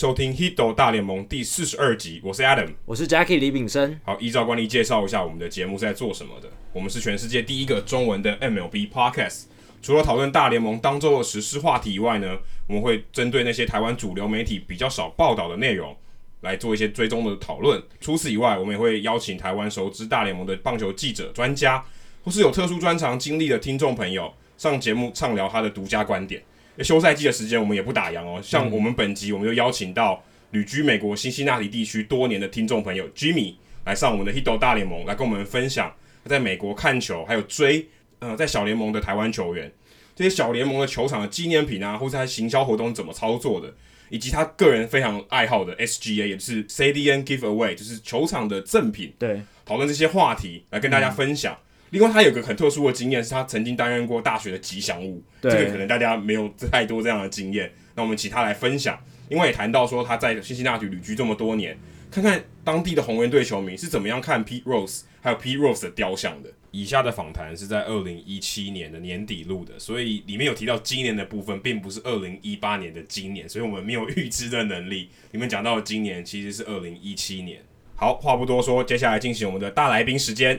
Hello，欢迎收听《Hito 大联盟》第四十二集，我是 Adam，我是 Jackie 李炳生。好，依照惯例介绍一下我们的节目是在做什么的。我们是全世界第一个中文的 MLB Podcast。除了讨论大联盟当周的时事话题以外呢，我们会针对那些台湾主流媒体比较少报道的内容来做一些追踪的讨论。除此以外，我们也会邀请台湾熟知大联盟的棒球记者、专家，或是有特殊专长经历的听众朋友上节目畅聊他的独家观点。休赛季的时间，我们也不打烊哦。像我们本集，我们就邀请到旅居美国辛辛那提地区多年的听众朋友 Jimmy 来上我们的 Hito 大联盟，来跟我们分享他在美国看球，还有追呃在小联盟的台湾球员，这些小联盟的球场的纪念品啊，或是他行销活动怎么操作的，以及他个人非常爱好的 SGA，也就是 Stadium Giveaway，就是球场的赠品。对，讨论这些话题来跟大家分享。嗯另外，他有个很特殊的经验，是他曾经担任过大学的吉祥物。这个可能大家没有太多这样的经验。那我们请他来分享。因为也谈到说他在新西那提旅居这么多年，看看当地的红人队球迷是怎么样看 Pete Rose 还有 Pete Rose 的雕像的。以下的访谈是在二零一七年的年底录的，所以里面有提到今年的部分，并不是二零一八年的今年，所以我们没有预知的能力。你们讲到的今年其实是二零一七年。好，话不多说，接下来进行我们的大来宾时间。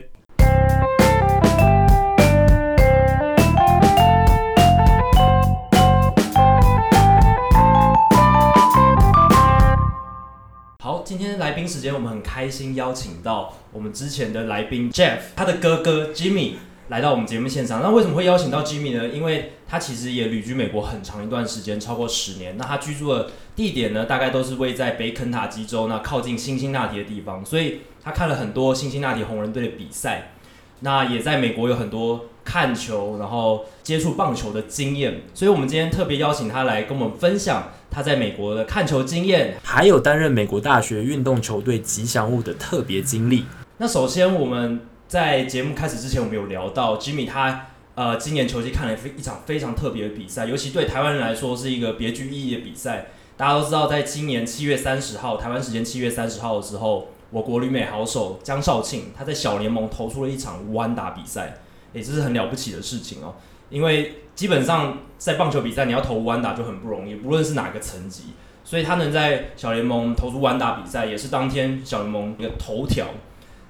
天来宾时间，我们很开心邀请到我们之前的来宾 Jeff，他的哥哥 Jimmy 来到我们节目现场。那为什么会邀请到 Jimmy 呢？因为他其实也旅居美国很长一段时间，超过十年。那他居住的地点呢，大概都是位在北肯塔基州，那靠近辛辛那提的地方。所以他看了很多辛辛那提红人队的比赛，那也在美国有很多看球，然后接触棒球的经验。所以我们今天特别邀请他来跟我们分享。他在美国的看球经验，还有担任美国大学运动球队吉祥物的特别经历。那首先我们在节目开始之前，我们有聊到 Jimmy 他呃今年球季看了一场非常特别的比赛，尤其对台湾人来说是一个别具意义的比赛。大家都知道，在今年七月三十号，台湾时间七月三十号的时候，我国旅美好手江少庆他在小联盟投出了一场无安打比赛，也这是很了不起的事情哦。因为基本上在棒球比赛，你要投无安打就很不容易，不论是哪个层级，所以他能在小联盟投出完打比赛，也是当天小联盟一个头条。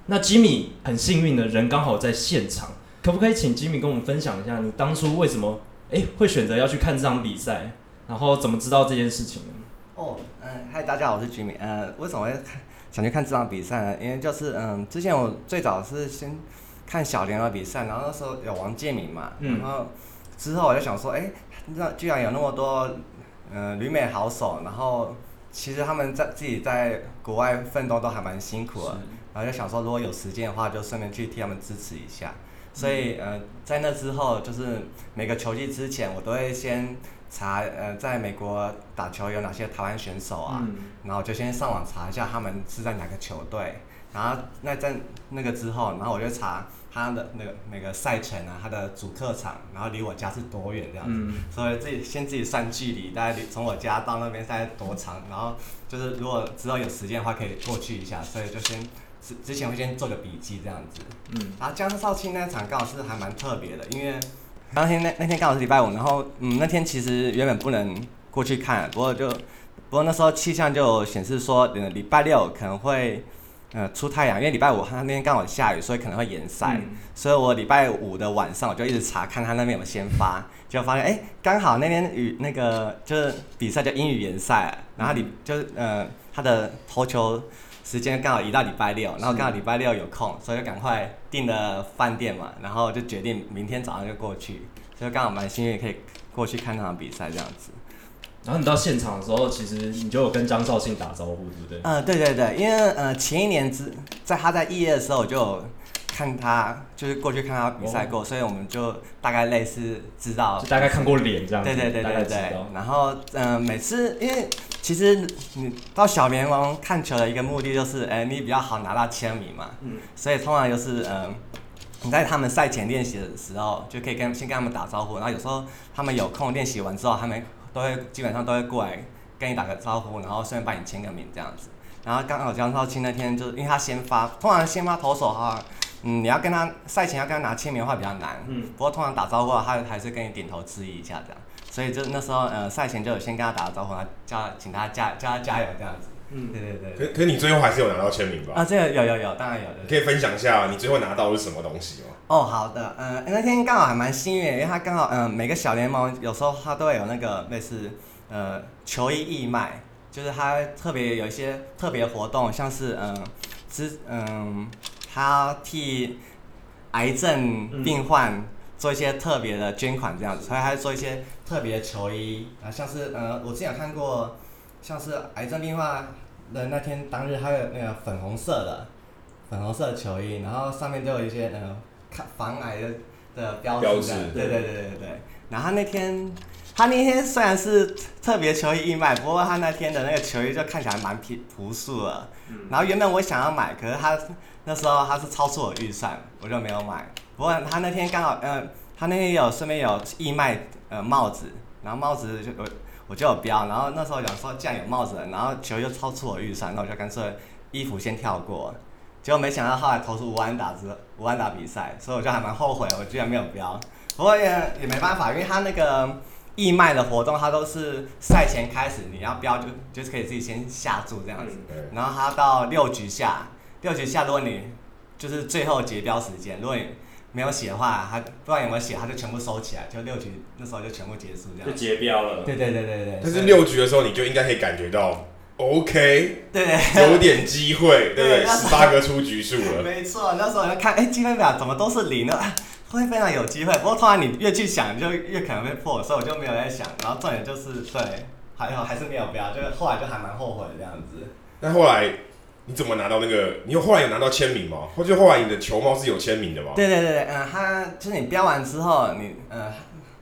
那 Jimmy 很幸运的人刚好在现场，可不可以请 Jimmy 跟我们分享一下，你当初为什么诶会选择要去看这场比赛，然后怎么知道这件事情呢？哦，嗯，嗨，大家好，我是 Jimmy，呃，为什么会想去看这场比赛呢？因为就是嗯，之前我最早是先。看小联盟比赛，然后那时候有王建民嘛，然后之后我就想说，哎，那居然有那么多，嗯、呃，旅美好手，然后其实他们在自己在国外奋斗都还蛮辛苦的，然后就想说，如果有时间的话，就顺便去替他们支持一下。所以，呃，在那之后，就是每个球季之前，我都会先查，呃，在美国打球有哪些台湾选手啊，然后就先上网查一下他们是在哪个球队，然后那在那个之后，然后我就查。他的那个那个赛程啊，他的主客场，然后离我家是多远这样子，嗯、所以自己先自己算距离，大概从我家到那边大概多长，然后就是如果之后有时间的话可以过去一下，所以就先之之前会先做个笔记这样子。嗯，然后江少庆那场刚好是还蛮特别的，因为当天那那天刚好是礼拜五，然后嗯那天其实原本不能过去看，不过就不过那时候气象就显示说，嗯礼拜六可能会。呃，出太阳，因为礼拜五他那边刚好下雨，所以可能会延赛。嗯、所以我礼拜五的晚上我就一直查看他那边有没有先发，就发现哎，刚好那天雨那个就是比赛叫英语延赛，然后你就呃他的投球时间刚好移到礼拜六，然后刚好礼拜六有空，所以就赶快订了饭店嘛，然后就决定明天早上就过去，所以刚好蛮幸运可以过去看那场比赛这样子。然后你到现场的时候，其实你就有跟张少庆打招呼，对不对？嗯，对对对，因为呃前一年之在他在一月的时候，我就有看他就是过去看他比赛过，哦、所以我们就大概类似知道，就大概看过脸这样子。对对对对对。然后嗯、呃，每次因为其实你到小联盟看球的一个目的就是，哎，你比较好拿到签名嘛。嗯。所以通常就是嗯、呃，你在他们赛前练习的时候，就可以跟先跟他们打招呼，然后有时候他们有空练习完之后，他们。都会基本上都会过来跟你打个招呼，然后顺便帮你签个名这样子。然后刚好江少卿那天就是因为他先发，通常先发投手哈，嗯，你要跟他赛前要跟他拿签名的话比较难。嗯。不过通常打招呼的话，他还是跟你点头致意一下这样。所以就那时候呃赛前就有先跟他打个招呼，叫请他加叫他加油这样子。嗯，对对对。可可你最后还是有拿到签名吧？啊，这个有有有，当然有的。可以分享一下你最后拿到的是什么东西吗？哦，好的，嗯、呃，那天刚好还蛮幸运，因为他刚好嗯、呃、每个小联盟有时候他都会有那个类似呃球衣义卖，就是他特别有一些特别活动，像是嗯之嗯他替癌症病患做一些特别的捐款这样子，所以他做一些特别的球衣啊，像是呃我之前有看过，像是癌症病患的那天当日，还有那个粉红色的粉红色的球衣，然后上面都有一些呃抗防癌的的标志，标志对对对对对。然后他那天他那天虽然是特别球衣义卖，不过他那天的那个球衣就看起来蛮朴朴素的。然后原本我想要买，可是他那时候他是超出我预算，我就没有买。不过他那天刚好呃他那天有顺便有义卖呃帽子，然后帽子就我。我就有标，然后那时候想说，既然有帽子，然后球又超出我预算，那我就干脆衣服先跳过。结果没想到后来投出无安打之无安打比赛，所以我就还蛮后悔，我居然没有标。不过也也没办法，因为他那个义卖的活动，他都是赛前开始你要标就就是可以自己先下注这样子，然后他到六局下，六局下如果你就是最后结标时间，如果你没有写的话，他不知道有没有写，他就全部收起来，就六局那时候就全部结束这样。就结标了。对对对对对。但是六局的时候，你就应该可以感觉到，OK，对，有点机会，对不对？十八个出局数了。没错，那时候我就看，哎，积分表怎么都是零呢？会非常有机会。不过突然你越去想，就越可能会破，所以我就没有在想。然后重点就是，对，还好还是没有标，就是后来就还蛮后悔这样子。那后来。你怎么拿到那个？你有后来有拿到签名吗？或者后来你的球帽是有签名的吗？对对对嗯，他就是你标完之后，你呃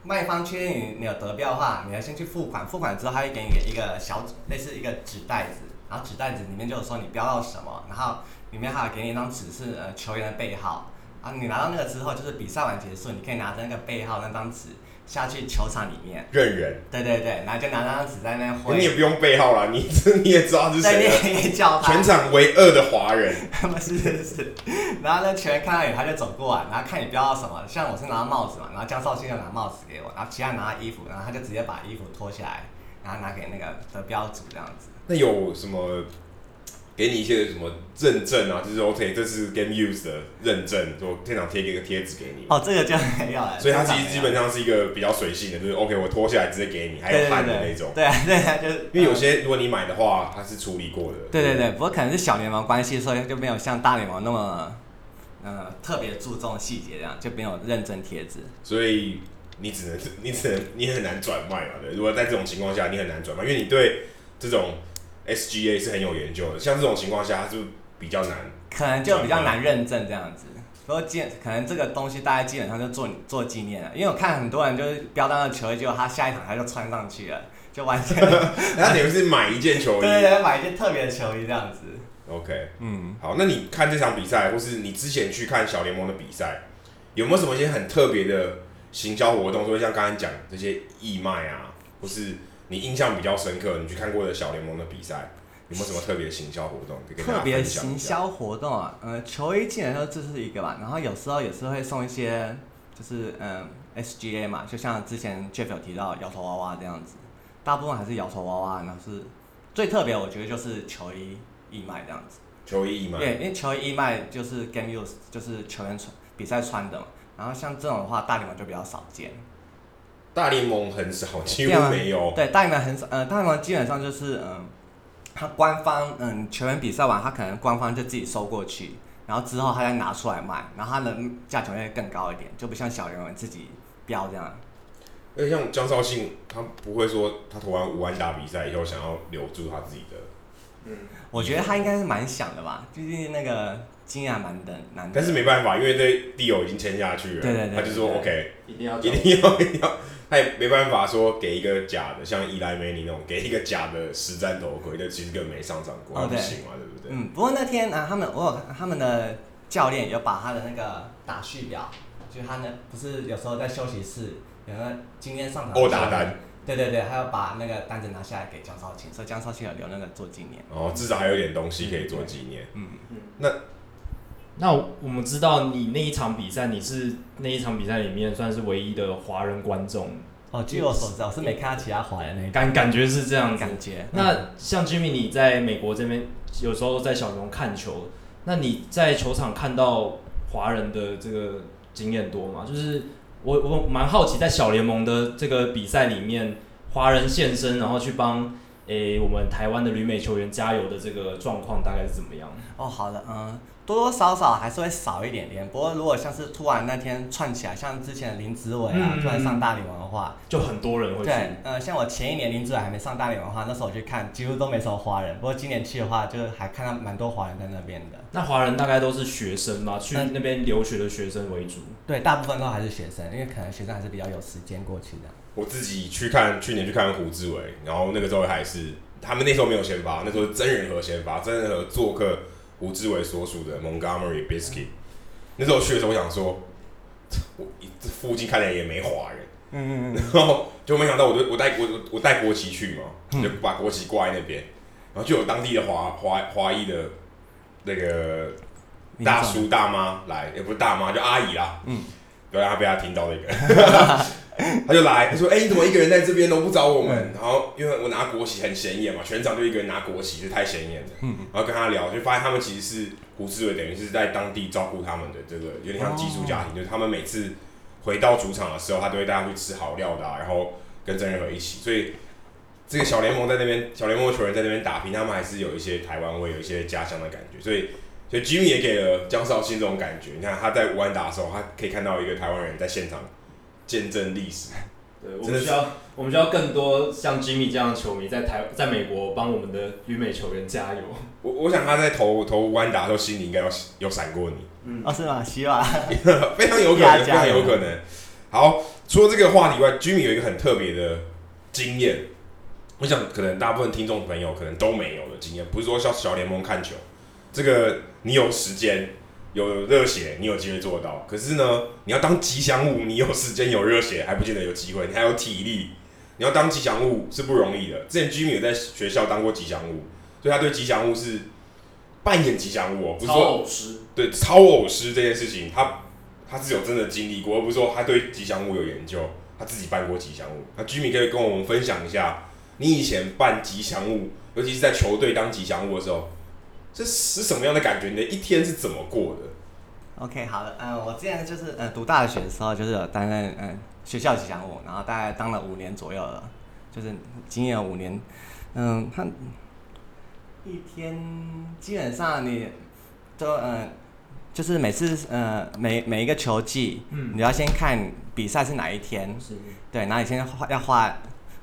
卖方确认你你有得标的话，你要先去付款，付款之后他会给你一个小类似一个纸袋子，然后纸袋子里面就有说你标到什么，然后里面还有给你一张纸是呃球员的背号，啊，你拿到那个之后，就是比赛完结束，你可以拿着那个背号那张纸。下去球场里面认人，对对对，然后就拿那张纸在那挥。你也不用背号了，你 你也知道是谁了。全场唯二的华人。是是是。然后呢球员看到你，他就走过来，然后看你标到什么。像我是拿到帽子嘛，然后江少庆就拿帽子给我，然后其他人拿到衣服，然后他就直接把衣服脱下来，然后拿给那个的标组这样子。那有什么？给你一些什么认证啊？就是 OK，这是 Game Use 的认证，就现场贴一个贴纸给你。哦，这个就没有了。所以它其实基本上是一个比较随性的，就是 OK，我脱下来直接给你，还有焊的那种。对 啊，对啊，就是因为有些如果你买的话，它是处理过的。对对对，不过可能是小联盟关系，所以就没有像大联盟那么呃特别注重细节这样，就没有认证贴纸。所以你只能你只能你很难转卖嘛，对。如果在这种情况下，你很难转卖，因为你对这种。SGA 是很有研究的，像这种情况下，它就比较难，可能就比较难认证这样子。不过基可能这个东西大家基本上就做做纪念了，因为我看很多人就是标到那球衣，结果他下一场他就穿上去了，就完全。那等于是买一件球衣，对对对，买一件特别的球衣这样子。OK，嗯，好，那你看这场比赛，或是你之前去看小联盟的比赛，有没有什么一些很特别的行销活动？说像刚才讲这些义卖啊，或是？你印象比较深刻，你去看过的小联盟的比赛，有没有什么特别的行销活动？特别行销活动啊，呃，球衣基本上这是一个吧，然后有时候也是会送一些，就是嗯，SGA 嘛，就像之前 Jeff 有提到摇头娃娃这样子，大部分还是摇头娃娃，然后是最特别，我觉得就是球衣义卖这样子。球衣义卖。对，因为球衣义卖就是 Game Use，就是球员穿比赛穿的嘛，然后像这种的话，大联盟就比较少见。大联盟很少，几乎没有。对，大联盟很少，呃，大联盟基本上就是，嗯、呃，他官方，嗯、呃，球员比赛完，他可能官方就自己收过去，然后之后他再拿出来卖，然后他的价钱会更高一点，就不像小联盟自己标这样。而且像江绍信，他不会说他投完五万打比赛以后想要留住他自己的。嗯，我觉得他应该是蛮想的吧，毕竟那个。经验蛮的难，但是没办法，因为这 deal 已经签下去了。对对对，他就说 OK，一定要一定要一定要，他也没办法说给一个假的，像伊莱梅尼那种给一个假的实战头盔，这其实根本没上场过，不行嘛，对不对？嗯，不过那天啊，他们我有他们的教练有把他的那个打序表，就他那不是有时候在休息室有个今天上场欧打单。对对对，还要把那个单子拿下来给江少庆，所以江少庆有留那个做纪念。哦，至少还有点东西可以做纪念。嗯嗯，那。那我们知道你那一场比赛，你是那一场比赛里面算是唯一的华人观众哦，据我所知，我是没看到其他华人那感感觉是这样子感觉。那像 Jimmy，你在美国这边有时候在小联盟看球，那你在球场看到华人的这个经验多吗？就是我我蛮好奇，在小联盟的这个比赛里面，华人现身，然后去帮。诶、欸，我们台湾的旅美球员加油的这个状况大概是怎么样？哦，好的，嗯，多多少少还是会少一点点。不过如果像是突然那天串起来，像之前林子伟啊，嗯、突然上大联盟的话，就很多人会去。对，呃，像我前一年林子伟还没上大联盟的话，那时候我去看，几乎都没什么华人。不过今年去的话，就还看到蛮多华人在那边的。那华人大概都是学生吗？去那边留学的学生为主？对，大部分都还是学生，因为可能学生还是比较有时间过去的。我自己去看，去年去看胡志伟，然后那个时候还是他们那时候没有先发，那时候是曾仁和先发，真人和做客胡志伟所属的 Montgomery Biscuit。那时候去的时候，我想说，我这附近看起来也没华人，嗯嗯嗯，然后就没想到我，我我带我我带国旗去嘛，就把国旗挂在那边，然后就有当地的华华华裔的那个大叔大妈来，也不是大妈，就阿姨啦，嗯，不要让他被他听到那个。他就来，他说：“哎、欸，你怎么一个人在这边都不找我们？”嗯、然后因为我拿国旗很显眼嘛，全场就一个人拿国旗，就太显眼了。嗯，然后跟他聊，就发现他们其实是胡志伟，等于是在当地照顾他们的这个有点像寄宿家庭，哦、就是他们每次回到主场的时候，他都会带他去吃好料的、啊，然后跟郑仁和一起。所以这个小联盟在那边，小联盟的球员在那边打拼，他们还是有一些台湾味，有一些家乡的感觉。所以，所以 Jimmy 也给了江少庆这种感觉。你看他在武安打的时候，他可以看到一个台湾人在现场。见证历史，对，我们需要，我们需要更多像 Jimmy 这样的球迷在台，在美国帮我们的旅美球员加油。我我想他在投投弯打的时候，心里应该有有闪过你。嗯，哦，是吗？希望，非常有可能，非常有可能。好，除了这个话题外，Jimmy 有一个很特别的经验，我想可能大部分听众朋友可能都没有的经验，不是说像小联盟看球，这个你有时间。有热血，你有机会做到。可是呢，你要当吉祥物，你有时间有热血还不见得有机会。你还有体力，你要当吉祥物是不容易的。之前 Jimmy 有在学校当过吉祥物，所以他对吉祥物是扮演吉祥物哦，不是说。对，超偶师这件事情，他他是有真的经历过，而不是说他对吉祥物有研究，他自己扮过吉祥物。那 Jimmy 可以跟我们分享一下，你以前扮吉祥物，尤其是在球队当吉祥物的时候。这是什么样的感觉？你的一天是怎么过的？OK，好的，嗯，我之前就是呃读大学的时候，就是有担任嗯学校吉祥物，然后大概当了五年左右了，就是经验五年，嗯，他一天基本上你都嗯，就是每次嗯每每一个球季，嗯，你要先看比赛是哪一天，是，对，然后你先画要画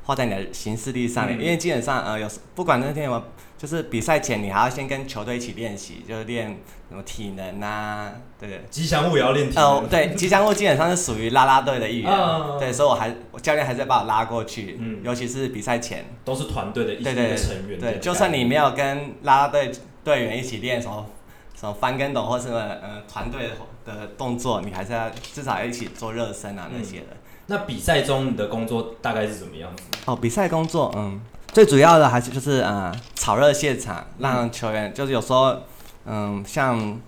画在你的行事历上面，嗯、因为基本上呃有不管那天有没有。就是比赛前，你还要先跟球队一起练习，就是练什么体能啊，对对。吉祥物也要练体能。哦，对，吉祥物基本上是属于啦啦队的一员，哦、对，所以我还我教练还是把我拉过去，嗯，尤其是比赛前，都是团队的一些成员。对，就算你没有跟啦啦队队员一起练什么什么翻跟斗或什么呃团队的动作，你还是要至少要一起做热身啊那些的。嗯、那比赛中你的工作大概是怎么样子？哦，比赛工作，嗯。最主要的还是就是呃炒热现场，让球员就是有时候嗯像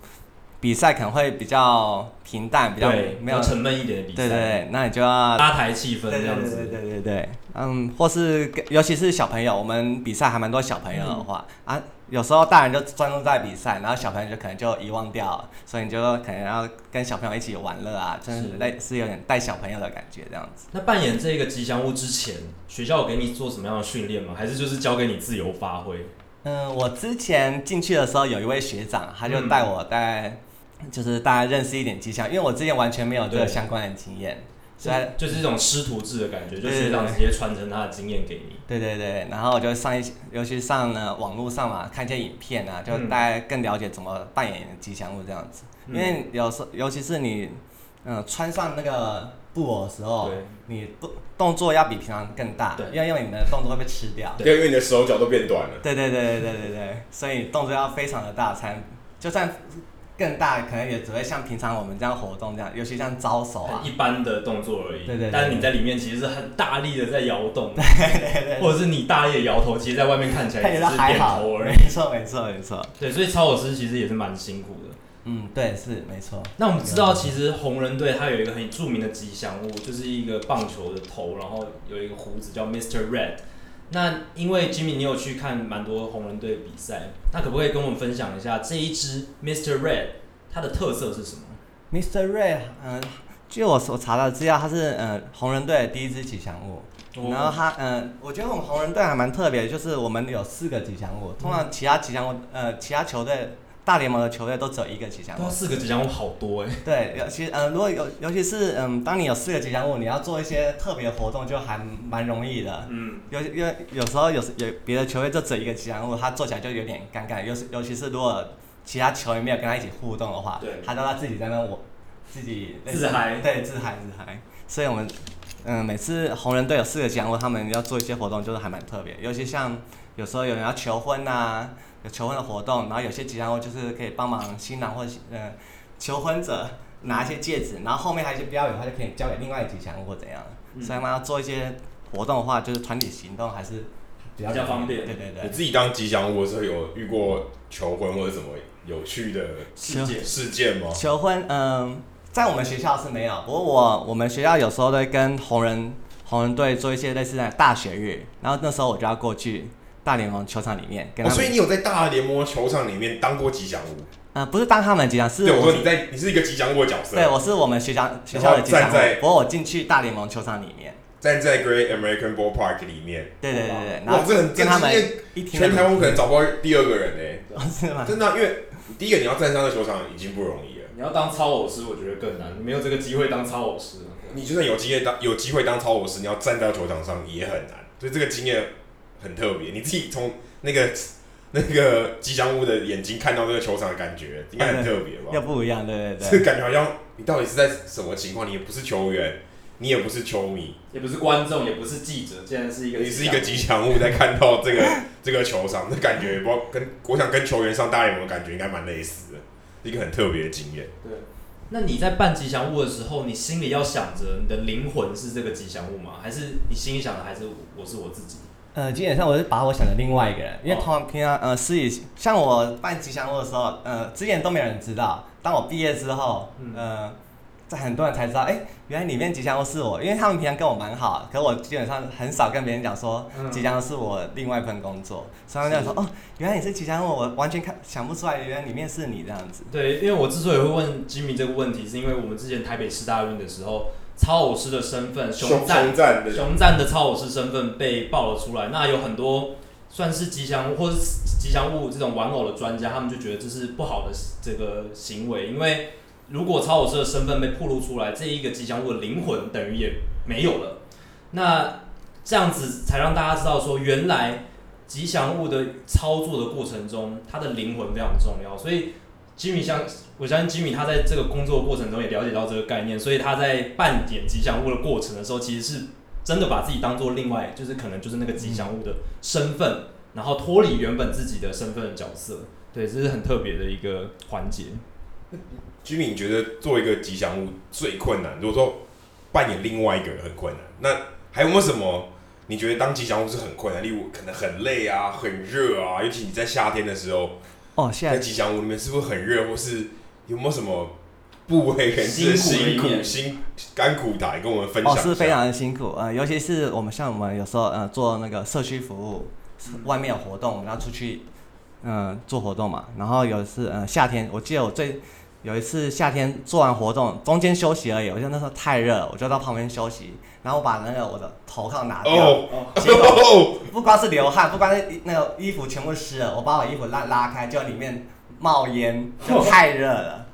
比赛可能会比较平淡，比较没有沉闷一点的比赛，对对对，那你就要拉抬气氛这样子，对对对对对，嗯，或是尤其是小朋友，我们比赛还蛮多小朋友的话啊。有时候大人就专注在比赛，然后小朋友就可能就遗忘掉了，所以你就可能要跟小朋友一起玩乐啊，真是类是有点带小朋友的感觉这样子。那扮演这个吉祥物之前，学校有给你做什么样的训练吗？还是就是交给你自由发挥？嗯，我之前进去的时候有一位学长，他就带我带，嗯、就是大家认识一点吉祥，因为我之前完全没有这个相关的经验。所以就是一种师徒制的感觉，就学长直接传承他的经验给你。对对对，然后我就上一些，尤其上了网络上嘛，看一些影片啊，就大家更了解怎么扮演吉祥物这样子。因为有时候，尤其是你，嗯，穿上那个布偶的时候，你动动作要比平常更大，因为因为你的动作会被吃掉，对，因为你的手脚都变短了。对对对对对对对，所以动作要非常的大，才就算。更大可能也只会像平常我们这样活动这样，尤其像招手啊，一般的动作而已。对对，对。但是你在里面其实是很大力的在摇动。对对对。或者是你大力的摇头，其实在外面看起来只是点头而已。没错没错没错。对，所以操偶师其实也是蛮辛苦的。嗯，对，是没错。那我们知道，其实红人队它有一个很著名的吉祥物，就是一个棒球的头，然后有一个胡子叫 Mr. Red。那因为 Jimmy，你有去看蛮多红人队的比赛，那可不可以跟我们分享一下这一支 Mr. Red 它的特色是什么？Mr. Red，嗯，据我所查到的资料，它是嗯红人队的第一支吉祥物。哦、然后它嗯，我觉得我们红人队还蛮特别，就是我们有四个吉祥物，通常其他吉祥物呃其他球队。大联盟的球队都只有一个吉祥物，四个吉祥物好多哎。对，尤其呃，如果有尤其是嗯，当你有四个吉祥物，你要做一些特别活动就还蛮容易的。嗯。有因为有时候有有别的球队就只有一个吉祥物，他做起来就有点尴尬。尤尤其是如果其他球员没有跟他一起互动的话，对，他都他自己在那我自己自嗨，对，自嗨自嗨。所以我们嗯，每次红人队有四个吉祥物，他们要做一些活动，就是还蛮特别。尤其像有时候有人要求婚呐、啊。有求婚的活动，然后有些吉祥物就是可以帮忙新郎或者呃求婚者拿一些戒指，然后后面还有一些标语，的话就可以交给另外一个吉祥物或怎样。嗯、所以嘛，要做一些活动的话，就是团体行动还是比较，比较方便。对对对。你自己当吉祥物的时候有遇过求婚或者什么有趣的事件事件吗？求婚，嗯、呃，在我们学校是没有，不过我我们学校有时候都会跟红人红人队做一些类似的大学日，然后那时候我就要过去。大联盟球场里面，哦，所以你有在大联盟球场里面当过吉祥物？呃，不是当他们吉祥，是对我说你在，你是一个吉祥物的角色。对，我是我们学校学校的吉祥物。不过我进去大联盟球场里面，站在 Great American Ballpark 里面。对对对对，哇，这很跟他们全台湾可能找不到第二个人呢。是吗？真的，因为第一个你要站上那球场已经不容易了，你要当超偶师，我觉得更难，你没有这个机会当超偶师。你就算有机会当有机会当超偶师，你要站到球场上也很难，所以这个经验很特别。你自己从那个 那个吉祥物的眼睛看到这个球场的感觉，应该很特别吧？要不一样，对对对。这个感觉好像你到底是在什么情况？你也不是球员，你也不是球迷，也不是观众，也不是记者，竟然是一个你是一个吉祥物，在看到这个 这个球场，那感觉不知道跟我想跟球员上大联盟的感觉应该蛮类似的，一个很特别的经验。对，那你在办吉祥物的时候，你心里要想着你的灵魂是这个吉祥物吗？还是你心里想的还是我是我自己？呃，基本上我是把我想的另外一个人，因为通常平常呃，是以像我办吉祥物的时候，呃，之前都没有人知道。当我毕业之后，呃，在很多人才知道，哎、欸，原来里面吉祥物是我，因为他们平常跟我蛮好，可我基本上很少跟别人讲说吉祥物是我另外一份工作，所以他们就说，哦，原来你是吉祥物，我完全看想不出来，原来里面是你这样子。对，因为我之所以会问 Jimmy 这个问题，是因为我们之前台北市大运的时候。操偶师的身份，熊赞熊战的超偶师身份被爆了出来。那有很多算是吉祥物或是吉祥物这种玩偶的专家，他们就觉得这是不好的这个行为，因为如果超偶师的身份被暴露出来，这一个吉祥物的灵魂等于也没有了。那这样子才让大家知道说，原来吉祥物的操作的过程中，它的灵魂非常重要。所以。吉米相，我相信吉米他在这个工作过程中也了解到这个概念，所以他在扮演吉祥物的过程的时候，其实是真的把自己当做另外，就是可能就是那个吉祥物的身份，然后脱离原本自己的身份的角色。对，这是很特别的一个环节。吉米，你觉得做一个吉祥物最困难？如果说扮演另外一个人很困难，那还有没有什么你觉得当吉祥物是很困难？例如可能很累啊，很热啊，尤其你在夏天的时候。哦，现在吉祥物里面是不是很热，或是有没有什么部位很辛苦、辛苦、辛甘苦的，跟我们分享？哦，是非常的辛苦，呃，尤其是我们像我们有时候呃做那个社区服务，外面有活动，我们要出去嗯、呃、做活动嘛。然后有一次呃夏天，我记得我最有一次夏天做完活动，中间休息而已，我就那时候太热，我就到旁边休息。然后我把那个我的头套拿掉，结果 不光是流汗，不光是那个衣服全部湿了，我把我衣服拉拉开，就里面冒烟，就太热了。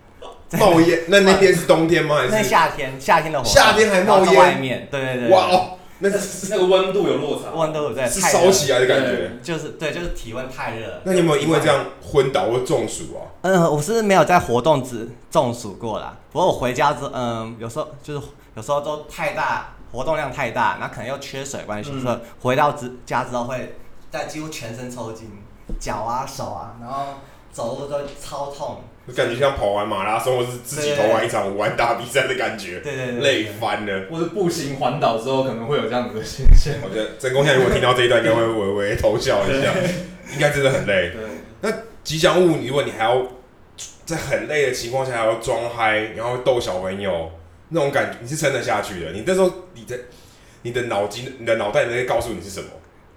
冒烟？那那天是冬天吗？还是？那夏天，夏天的活动。夏天还冒烟？外面，对对对。哇哦，那是 那个温度有落差，温度对，是烧起来的感觉。就是对，就是体温太热。那你有没有因为这样昏倒或中暑啊？嗯，我是没有在活动之中暑过啦。不过我回家之，嗯，有时候就是有时候都太大。活动量太大，那可能又缺水关系，所以、嗯、回到之家之后会在几乎全身抽筋，脚啊手啊，然后走路都超痛。感觉像跑完马拉松，或是自己投完一场武汉大比赛的感觉，对对对，累翻了。或是步行环岛之后可能会有这样子的现象。我觉得真功现在如果听到这一段，应该会微微偷笑一下，应该真的很累。对，那吉祥物，如果你还要在很累的情况下还要装嗨，然后逗小朋友，那种感觉你是撑得下去的。你那时候你的你的脑筋、你的脑袋在告诉你是什么？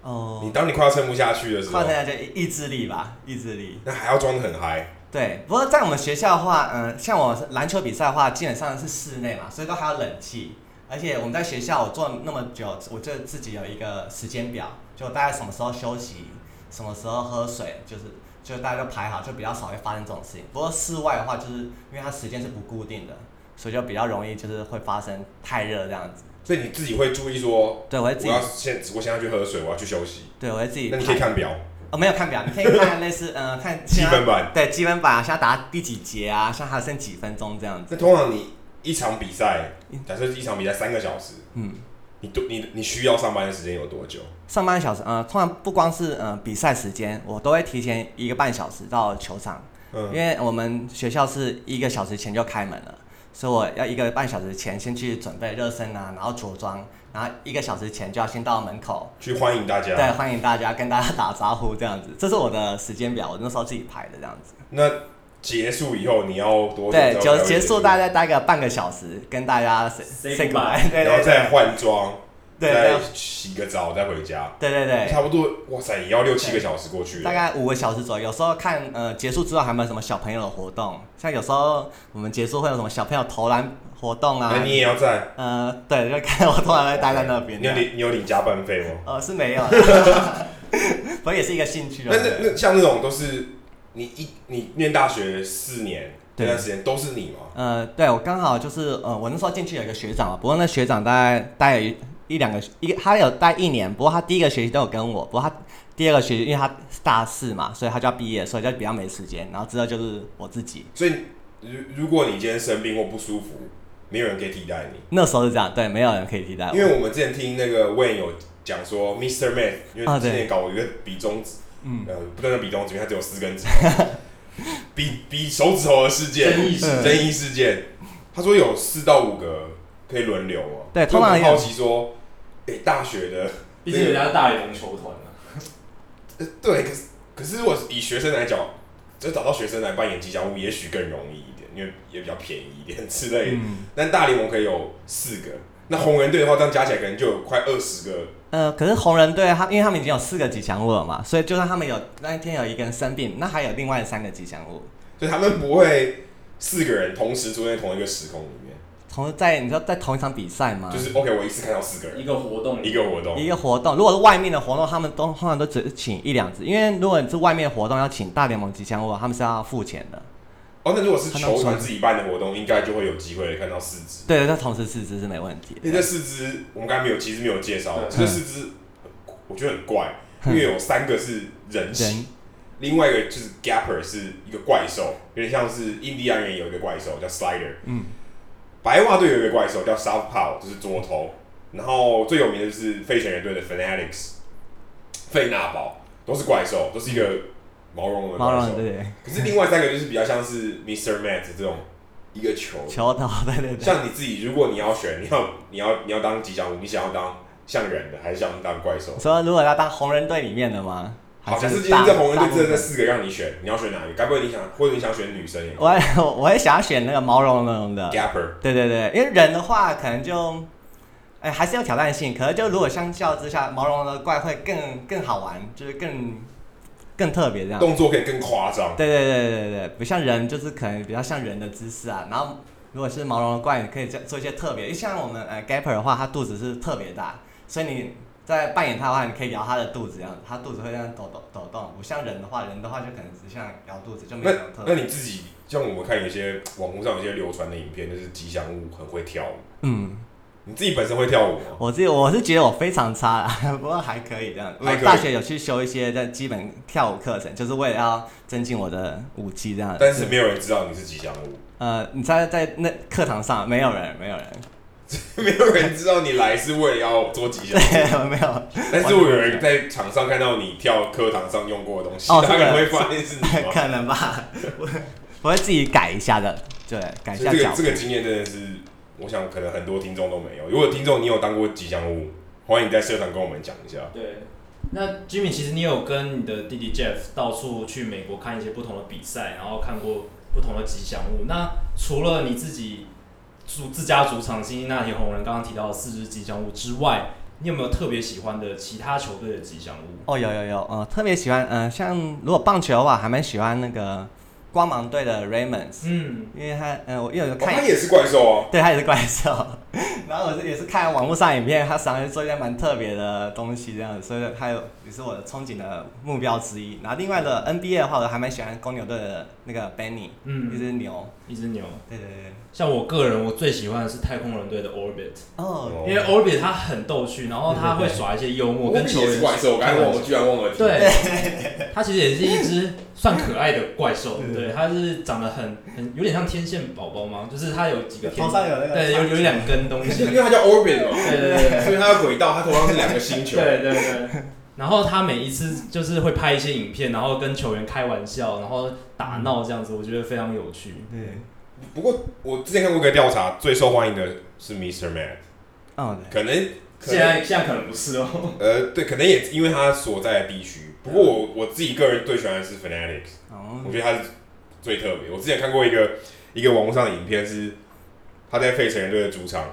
哦，你当你快要撑不下去的时候，快撑下去，意志力吧，意志力。那还要装得很嗨。对，不过在我们学校的话，嗯、呃，像我篮球比赛的话，基本上是室内嘛，所以都还有冷气。而且我们在学校我做那么久，我就自己有一个时间表，就大概什么时候休息，什么时候喝水，就是就大家都排好，就比较少会发生这种事情。不过室外的话，就是因为它时间是不固定的，所以就比较容易就是会发生太热这样子。所以你自己会注意说，对，我会自己，我要先我现在去喝水，我要去休息。对，我会自己。那你可以看表。哦，没有看表，你可以看类似，嗯、呃，看积分板，对，积分板啊，现在打第几节啊，像还剩几分钟这样子。那通常你一场比赛，假设一场比赛三个小时，嗯，你都你你需要上班的时间有多久？上班小时，嗯、呃，通常不光是嗯、呃、比赛时间，我都会提前一个半小时到球场，嗯，因为我们学校是一个小时前就开门了，所以我要一个半小时前先去准备热身啊，然后着装。然后一个小时前就要先到门口去欢迎大家，对，欢迎大家跟大家打招呼这样子，这是我的时间表，我那时候自己排的这样子。那结束以后你要多久？对，就结束大概待个半个小时，跟大家 say say goodbye，然后再换装。对，再洗个澡再回家。对对对，差不多，哇塞，也要六七个小时过去。大概五个小时左右，有时候看呃结束之后还没有什么小朋友的活动，像有时候我们结束会有什么小朋友投篮活动啊。那你也要在？呃，对，就看我通常会待在那边。你有领你有领加班费吗？呃，是没有，不过也是一个兴趣。那那那像那种都是你一你念大学四年这段时间都是你吗？呃，对我刚好就是呃我那时候进去有一个学长嘛，不过那学长大概待了一两个一个，他有待一年，不过他第一个学期都有跟我，不过他第二个学期，因为他是大四嘛，所以他就要毕业，所以就比较没时间。然后之后就是我自己。所以，如如果你今天生病或不舒服，没有人可以替代你。那时候是这样，对，没有人可以替代我。因为我们之前听那个 Wayne 有讲说，Mr. Man，因为之前搞一个比中指，嗯，呃，不断的比中指，因为他只有四根指头，比比手指头的事件，争议事争议事件，他说有四到五个可以轮流哦。对，通常很好奇说。诶、欸，大学的，毕竟人家是大联盟球团 呃，对，可是可是，如果以学生来讲，就找到学生来扮演吉祥物，也许更容易一点，因为也比较便宜一点之类的。嗯、但大联盟可以有四个，那红人队的话，这样加起来可能就有快二十个。呃，可是红人队他，因为他们已经有四个吉祥物了嘛，所以就算他们有那一天有一个人生病，那还有另外三个吉祥物，所以他们不会四个人同时出现在同一个时空里面。同在你知道在同一场比赛吗？就是 OK，我一次看到四个人，一个活动，一个活动，一个活动。如果是外面的活动，他们都通常都只请一两只，因为如果你是外面的活动要请大联盟吉祥物，他们是要付钱的。哦，那如果是球团自己办的活动，应该就会有机会看到四只。对，那同时四只是没问题。因为这四只我们刚才没有，其实没有介绍。这四只我觉得很怪，因为有三个是人形，另外一个就是 Gapper 是一个怪兽，有点像是印第安人有一个怪兽叫 Slider。嗯。白袜队有一个怪兽叫 Southpaw，就是左投。然后最有名的就是费城人队的 Fanatics，费纳堡都是怪兽，都是一个毛茸茸的怪兽。对。可是另外三个就是比较像是 Mr. mat 这种一个球。球头，对对对。像你自己，如果你要选，你要你要你要当吉祥物，你想要当像人的，还是想当怪兽？说如果要当红人队里面的吗？好，假设今天在红人队这这四个让你选，你要选哪一个？该不会你想，或者你想选女生？我 我我也想要选那个毛茸茸的 Gapper。对对对，因为人的话可能就，哎、欸，还是有挑战性。可能就如果相较之下，毛茸茸的怪会更更好玩，就是更更特别这样。动作可以更夸张。对对对对对，不像人，就是可能比较像人的姿势啊。然后如果是毛茸茸的怪，你可以做做一些特别。像我们呃 Gapper 的话，它肚子是特别大，所以你。在扮演他的话，你可以摇他的肚子，这样子，他肚子会这样抖抖抖动。不像人的话，人的话就可能只像摇肚子，就没有特别。那你自己像我们看有些网络上有些流传的影片，就是吉祥物很会跳舞。嗯，你自己本身会跳舞吗？我自己我是觉得我非常差啦，不过还可以这样。我大学有去修一些在基本跳舞课程，就是为了要增进我的舞技这样。但是没有人知道你是吉祥物。呃，你在在那课堂上，没有人，没有人。没有人知道你来是为了要做吉祥物，没有。但是我有人在场上看到你跳课堂上用过的东西，哦、他可能会发现是你吗？可能吧，我我会自己改一下的，对，改一下。这个这个经验真的是，我想可能很多听众都没有。如果听众你有当过吉祥物，欢迎你在社团跟我们讲一下。对，那 Jimmy 其实你有跟你的弟弟 Jeff 到处去美国看一些不同的比赛，然后看过。不同的吉祥物。那除了你自己主自家主场辛辛那提红人刚刚提到的四只吉祥物之外，你有没有特别喜欢的其他球队的吉祥物？哦，有有有，呃，特别喜欢，嗯、呃，像如果棒球的话，还蛮喜欢那个。光芒队的 Raymonds，嗯，因为他，嗯，我因为有看、哦，他也是怪兽哦，对，他也是怪兽。然后我是也是看网络上影片，他常常做一些蛮特别的东西，这样子，所以他有也是我的憧憬的目标之一。然后另外的 NBA 的话，我还蛮喜欢公牛队的那个 Benny，嗯，一只牛，一只牛，对对对。像我个人，我最喜欢的是太空人队的 Orbit，哦，因为 Orbit 他很逗趣，然后他会耍一些幽默，跟球员。怪兽，我刚才忘了，居然忘了。对，他其实也是一只算可爱的怪兽，对，他是长得很很有点像天线宝宝嘛？就是他有几个头上有那个，对，有有两根东西，因为它叫 Orbit 嘛，对对对，所以它的轨道，它头上是两个星球，对对对。然后他每一次就是会拍一些影片，然后跟球员开玩笑，然后打闹这样子，我觉得非常有趣。对。不过我之前看过一个调查，最受欢迎的是 Mr. Met。哦，可能现在现在可能不是哦。呃，对，可能也因为他所在的地区。不过我我自己个人最喜欢的是 Fanatics。哦。我觉得他是最特别。我之前看过一个一个网络上的影片，是他在费城人队的主场，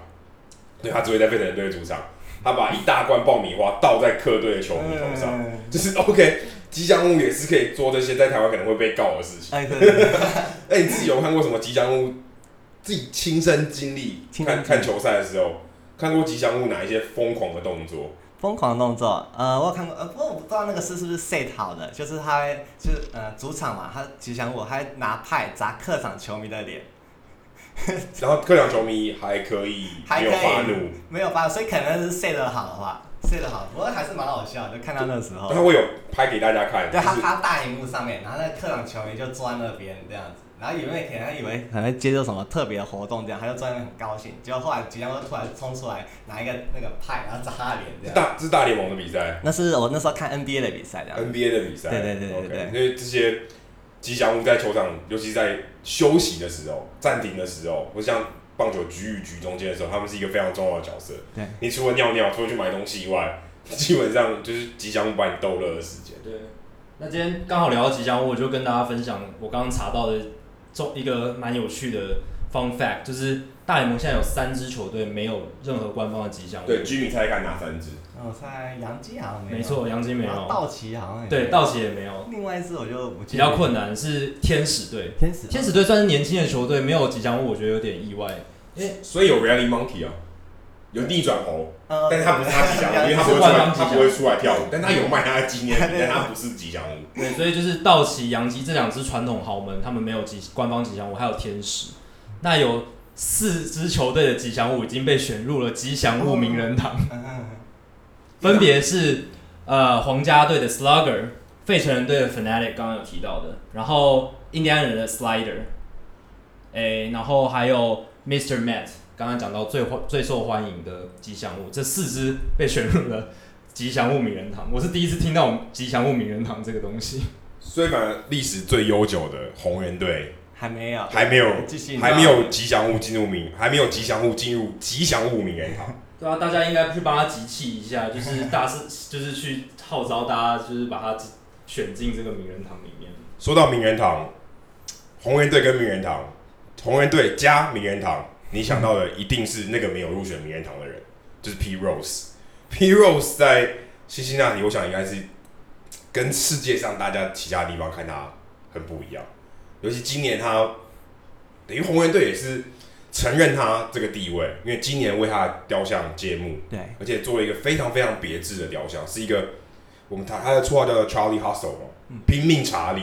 对，他只会在费城人队的主场，他把一大罐爆米花倒在客队的球迷头上，就是 OK。吉祥物也是可以做这些在台湾可能会被告的事情。哎，对。哎，你自己有看过什么吉祥物？自己亲身经历看看球赛的时候，看过吉祥物哪一些疯狂的动作？疯狂的动作，呃，我有看过，呃，不过我不知道那个是是不是 set 好的，就是他就是呃主场嘛，他吉祥物还拿派砸客场球迷的脸，然后客场球迷还可以没有发怒，没有发怒，所以可能是睡得好的话。睡得好，不过还是蛮好笑，就看到那时候。他会有拍给大家看。对，他他大荧幕上面，然后那个客场球迷就坐在那边这样子，然后以为可能以为可能接受什么特别的活动这样，他就坐在那很高兴。结果后来吉祥物突然冲出来，拿一个那个派，然后砸他脸这样。大这是大联盟的比赛。那是我那时候看 NBA 的比赛这样。NBA 的比赛。对对对对对。因为这些吉祥物在球场，尤其在休息的时候、暂停的时候，或像。棒球局与局中间的时候，他们是一个非常重要的角色。对，你除了尿尿，除了去买东西以外，基本上就是吉祥物把你逗乐的时间。对，那今天刚好聊到吉祥物，我就跟大家分享我刚刚查到的中一个蛮有趣的 fun fact，就是大联盟现在有三支球队没有任何官方的吉祥物。对，居民猜看哪三支？我猜杨基好像没有。没错，杨基没有。道奇好像也对，道奇也没有。另外一支我就比较困难，是天使队。天使，天使队算是年轻的球队，没有吉祥物，我觉得有点意外。欸、所以有 Rally Monkey 啊，有逆转猴，呃、但是他不是他吉祥物，因为他不会 出来，他不会出来跳舞，但他有卖他的纪念品，但他不是吉祥物。对，所以就是道奇、洋基这两支传统豪门，他们没有吉官方吉祥物，还有天使。那有四支球队的吉祥物已经被选入了吉祥物名人堂，哦、分别是呃皇家队的 Slugger、费城人队的 Fanatic，刚刚有提到的，然后印第安人的 Slider，哎、欸，然后还有。Mr. Matt，刚刚讲到最欢最受欢迎的吉祥物，这四只被选入了吉祥物名人堂。我是第一次听到吉祥物名人堂这个东西。所以，反正历史最悠久的红人队还没有，还没有，还没有吉祥物进入名，还没有吉祥物进入吉祥物名人堂。对啊，大家应该去帮他集气一下，就是大是，就是去号召大家，就是把他选进这个名人堂里面。说到名人堂，红人队跟名人堂。红人队加名人堂，你想到的一定是那个没有入选名人堂的人，就是 Pete Rose。Pete Rose 在西西那里，我想应该是跟世界上大家其他地方看他很不一样。尤其今年他等于红人队也是承认他这个地位，因为今年为他的雕像揭幕，对，而且做了一个非常非常别致的雕像，是一个我们他他的绰号叫做 Charlie Hustle，拼命查理。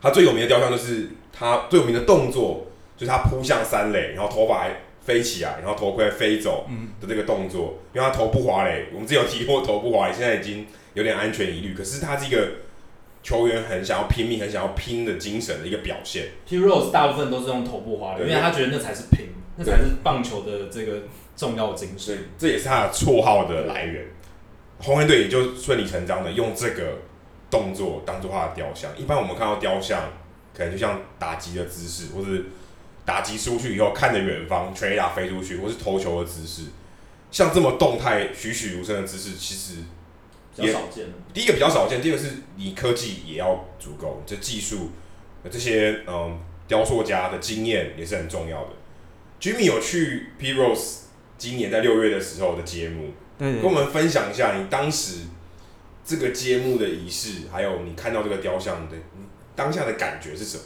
他最有名的雕像就是。他最有名的动作就是他扑向三垒，然后头发还飞起来，然后头盔飞走的这个动作。嗯、因为他头部滑垒，我们之前有提过头部滑垒，现在已经有点安全疑虑。可是他这个球员很想要拼命、很想要拼的精神的一个表现。Pete Rose 大部分都是用头部滑的，因为他觉得那才是拼，那才是棒球的这个重要精神。这也是他的绰号的来源。红人队也就顺理成章的用这个动作当做他的雕像。一般我们看到雕像。可能就像打击的姿势，或是打击出去以后看着远方，全垒打飞出去，或是投球的姿势，像这么动态、栩栩如生的姿势，其实比较少见。第一个比较少见，第二个是你科技也要足够，这技术这些嗯雕塑家的经验也是很重要的。Jimmy 有去 Pete Rose 今年在六月的时候的揭幕，对，对，对，跟我们分享一下你当时这个揭幕的仪式，还有你看到这个雕像的当下的感觉是什么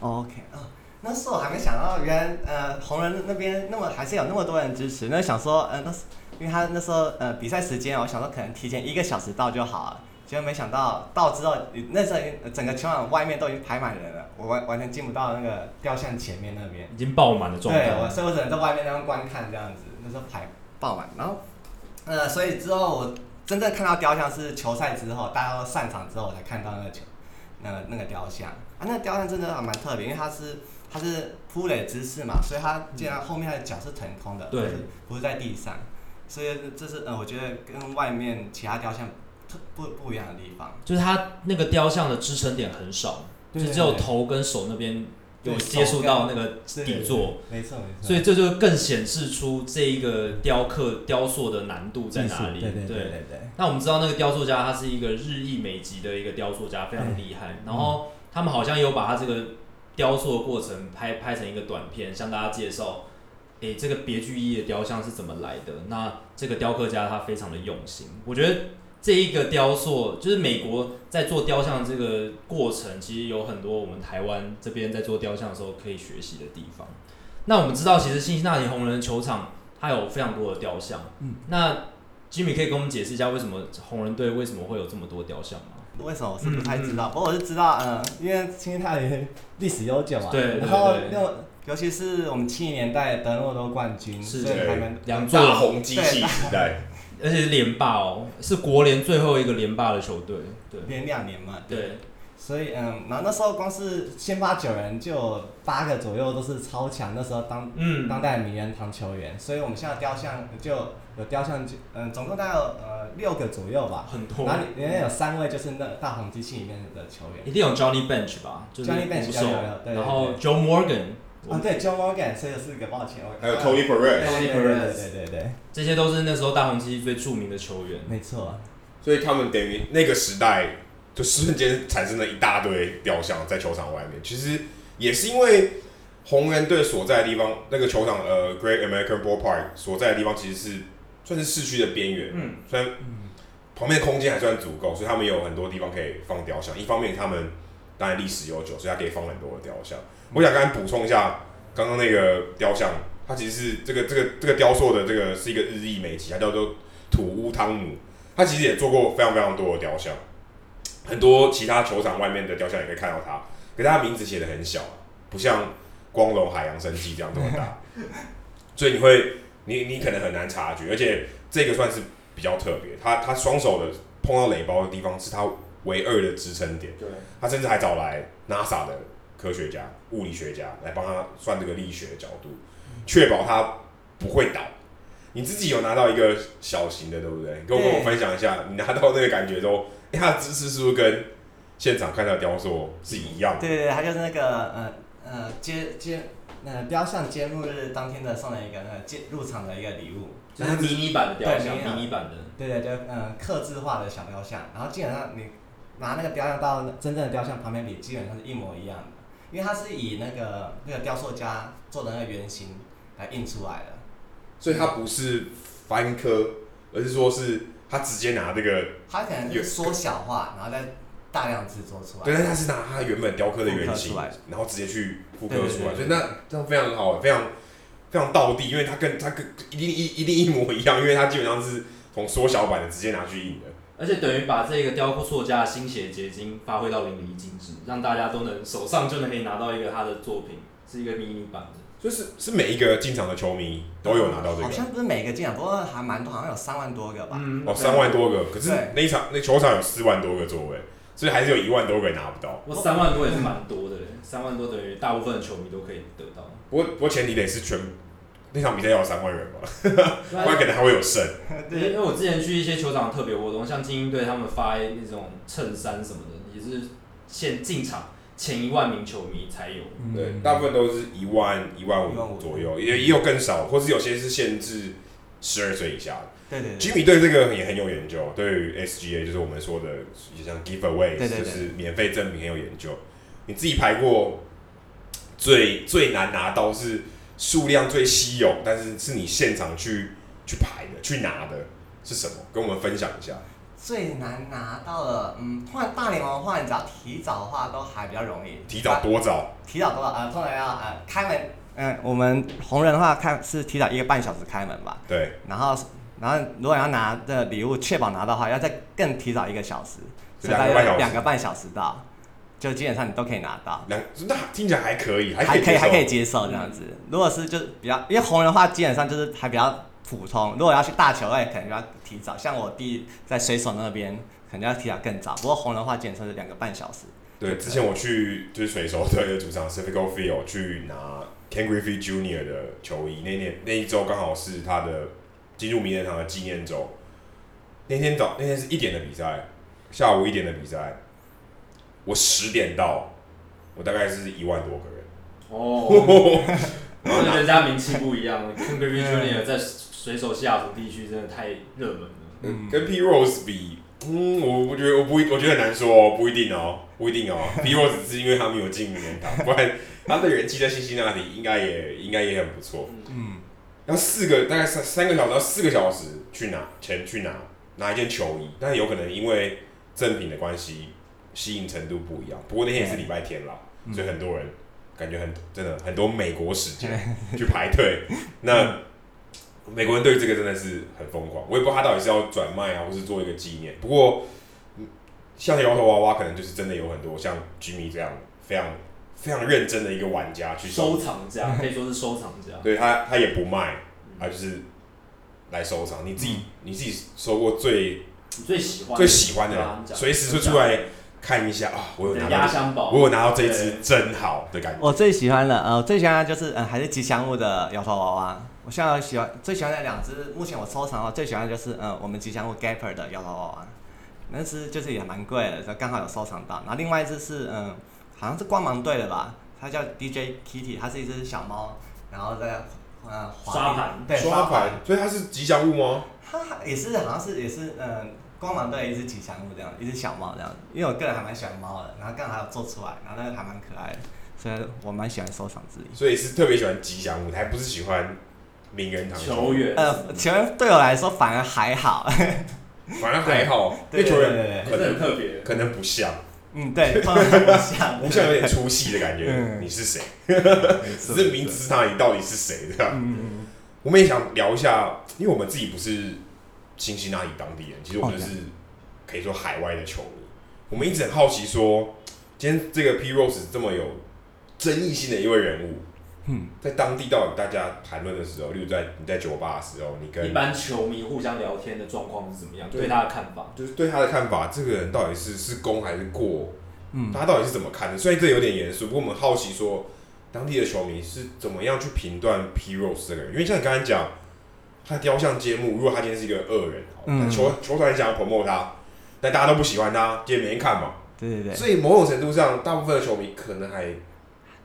？OK 啊，那时候我还没想到，原来呃红人那边那么还是有那么多人支持，那想说呃那是因为他那时候呃比赛时间，我想说可能提前一个小时到就好了。结果没想到到之后，那时候整个球场外面都已经排满人了，我完完全进不到那个雕像前面那边，已经爆满的状态。对，我所以我只能在外面那样观看这样子，那时候排爆满。然后，呃，所以之后我真正看到雕像是球赛之后，大家都散场之后，我才看到那个球，那个那个雕像啊，那个雕像真的还蛮特别，因为它是它是扑垒姿势嘛，所以它竟然后面它的脚是腾空的，对，不是在地上，所以这是呃，我觉得跟外面其他雕像。不不一样的地方，就是它那个雕像的支撑点很少，就只有头跟手那边有接触到那个底座，没错没错。所以这就更显示出这一个雕刻雕塑的难度在哪里。对对对对对。那我们知道那个雕塑家他是一个日益美籍的一个雕塑家，非常厉害。然后他们好像有把他这个雕塑的过程拍拍成一个短片，向大家介绍，诶，这个别具意义的雕像是怎么来的？那这个雕刻家他非常的用心，我觉得。这一个雕塑，就是美国在做雕像这个过程，其实有很多我们台湾这边在做雕像的时候可以学习的地方。那我们知道，其实辛辛那提红人球场它有非常多的雕像。嗯，那 Jimmy 可以跟我们解释一下，为什么红人队为什么会有这么多雕像吗？为什么我是不太知道，不过我是知道，嗯，因为辛辛那提历史悠久嘛。对，然后又尤其是我们七零年代德诺多冠军，是。所以他们两座红机器时代。而且是连霸哦，是国联最后一个连霸的球队，对，连两年嘛，对，对，所以嗯，然后那时候光是先发九人就有八个左右都是超强，那时候当嗯。当代名人堂球员，所以我们现在雕像就有雕像就嗯，总共大概有呃六个左右吧，很多，然后里面有三位就是那大红机器里面的球员，一定有 Johnny Bench 吧，就是 Johnny Bench 有有有，对，然后 Joe Morgan。啊，对，Joe Morgan，所以有四个抱歉，还有 Tony Perez，Tony Perez，对对对，这些都是那时候大红机最著名的球员。没错，所以他们等于那个时代就瞬间产生了一大堆雕像在球场外面。其实也是因为红人队所在的地方，那个球场呃，Great American Ballpark 所在的地方其实是算是市区的边缘，嗯，虽然旁边空间还算足够，所以他们有很多地方可以放雕像。一方面他们当然历史悠久，所以他可以放很多的雕像。我想刚才补充一下，刚刚那个雕像，它其实是这个这个这个雕塑的这个是一个日裔美籍，它叫做土屋汤姆，他其实也做过非常非常多的雕像，很多其他球场外面的雕像也可以看到他，可是他名字写的很小，不像光荣海洋生机这样这么大，所以你会你你可能很难察觉，而且这个算是比较特别，他他双手的碰到垒包的地方是他唯二的支撑点，对，他甚至还找来 NASA 的。科学家、物理学家来帮他算这个力学的角度，确保他不会倒。你自己有拿到一个小型的，对不对？跟我跟我分享一下，你拿到那个感觉都，哎，他的姿势是不是跟现场看到雕塑是一样的？对对对，他就是那个呃呃揭揭呃雕像揭幕日当天的送了一个那个揭入场的一个礼物，就是迷你版的雕像，迷你版的，对对对，嗯、呃，刻字化的小雕像，然后基本上你拿那个雕像到真正的雕像旁边比，基本上是一模一样的。因为它是以那个那个雕塑家做的那个原型来印出来的，所以它不是翻刻，而是说是他直接拿这个，它可能是缩小化，然后再大量制作出来。对，但他是拿他原本雕刻的原型，然后直接去复刻出来，所以那这样非常好，非常非常道地，因为它跟它跟一定一一定一模一样，因为它基本上是从缩小版的直接拿去印的。而且等于把这个雕塑家的心血结晶发挥到淋漓尽致，让大家都能手上就能可以拿到一个他的作品，是一个迷你版的。就是是每一个进场的球迷都有拿到这个。好像不是每个进场，不过还蛮多，好像有三万多个吧。嗯、哦，三万多个，可是那一场那球场有四万多个座位，所以还是有一万多个人拿不到。我三万多也是蛮多的，三万多等于大部分的球迷都可以得到。不过不过前提得是全。那场比赛要有三万人吧，不然可能还会有剩。对，因为我之前去一些球场特别活动，像精英队他们发那种衬衫什么的，也是限进场前一万名球迷才有。对，大部分都是一万一万五左右，也也有更少，或是有些是限制十二岁以下的。对对对。Jimmy 对这个也很有研究，对于 SGA 就是我们说的，就像 Giveaway，就是免费赠品很有研究。你自己排过最最难拿到是数量最稀有，但是是你现场去去排的、去拿的是什么？跟我们分享一下。最难拿到的，嗯，换大联盟的话，你只要提早的话，都还比较容易。提早多早？提早多少？呃，通常要呃开门，嗯、呃，我们红人的话，开是提早一个半小时开门吧。对。然后，然后如果要拿的礼物，确保拿到的话，要再更提早一个小时，所以大概两个半小时到，就基本上你都可以拿到。两，那听起来还可以，还可以，还可以接受这样子。嗯、如果是就是比较，因为红人的话，基本上就是还比较。普通，如果要去大球会，可能就要提早。像我弟在水手那边，可能要提早更早。不过红人的话，基本上是两个半小时。对，之前我去就是水手队的主场 c i v i c o Field 去拿 Ken Griffey Jr. 的球衣，那年那一周刚好是他的进入名人堂的纪念周。那天早那天是一点的比赛，下午一点的比赛，我十点到，我大概是一万多个人。哦，然后人家名气不一样 Griffey Jr. 在。水手西雅图地区真的太热门了。嗯，跟 P Rose 比，嗯，我我觉得我不我觉得很难说哦，不一定哦，不一定哦。P Rose 是因为他没有进名人堂，不然他的人气在辛辛那里应该也应该也很不错。嗯，要四个大概三三个小时到四个小时去拿钱去拿拿一件球衣，但是有可能因为赠品的关系，吸引程度不一样。不过那天也是礼拜天啦，嗯、所以很多人感觉很真的很多美国时间去排队。那美国人对这个真的是很疯狂，我也不知道他到底是要转卖啊，或是做一个纪念。不过，像摇头娃娃，可能就是真的有很多像 Jimmy 这样非常非常认真的一个玩家去收藏家，可以说是收藏家。对他，他也不卖，他就是来收藏。你自己、嗯、你自己收过最最喜欢最喜欢的，随时就出来看一下啊！我有拿到，我有拿到这只真好的感觉。我最喜欢的呃，我最喜欢的就是嗯，还是吉祥物的摇头娃娃。我现在喜欢最喜欢的两只，目前我收藏的话最喜欢的就是嗯，我们吉祥物 Gapper 的摇头娃娃，那只就是也蛮贵的，刚好有收藏到。然后另外一只是嗯，好像是光芒队的吧，它叫 DJ Kitty，它是一只小猫，然后在嗯刷盘，对刷盘，所以它是吉祥物吗？它也是好像是也是嗯，光芒队一只吉祥物这样，一只小猫这样，因为我个人还蛮喜欢猫的，然后刚好还有做出来，然后那个还蛮可爱的，所以我蛮喜欢收藏自己。所以是特别喜欢吉祥物，还不是喜欢。名人堂球员，呃，球员对我来说反而还好，反而还好，因为球员可能很特别，可能不像，嗯，对，不像，不像有点出戏的感觉。你是谁？只是名字那里到底是谁？这样。我们也想聊一下，因为我们自己不是辛辛那提当地人，其实我们是可以说海外的球迷。我们一直很好奇，说今天这个 P Rose 这么有争议性的一位人物。嗯，在当地到底大家谈论的时候，例如在你在酒吧的时候，你跟一般球迷互相聊天的状况是怎么样？对，对他的看法，就是对他的看法，这个人到底是是攻还是过？嗯，他到底是怎么看的？虽然这有点严肃，不过我们好奇说，当地的球迷是怎么样去评断 P Rose 这个人？因为像你刚才讲，他雕像揭幕，如果他今天是一个恶人，嗯，球球团想要 promote 他，但大家都不喜欢他，今天没人看嘛。对对对。所以某种程度上，大部分的球迷可能还。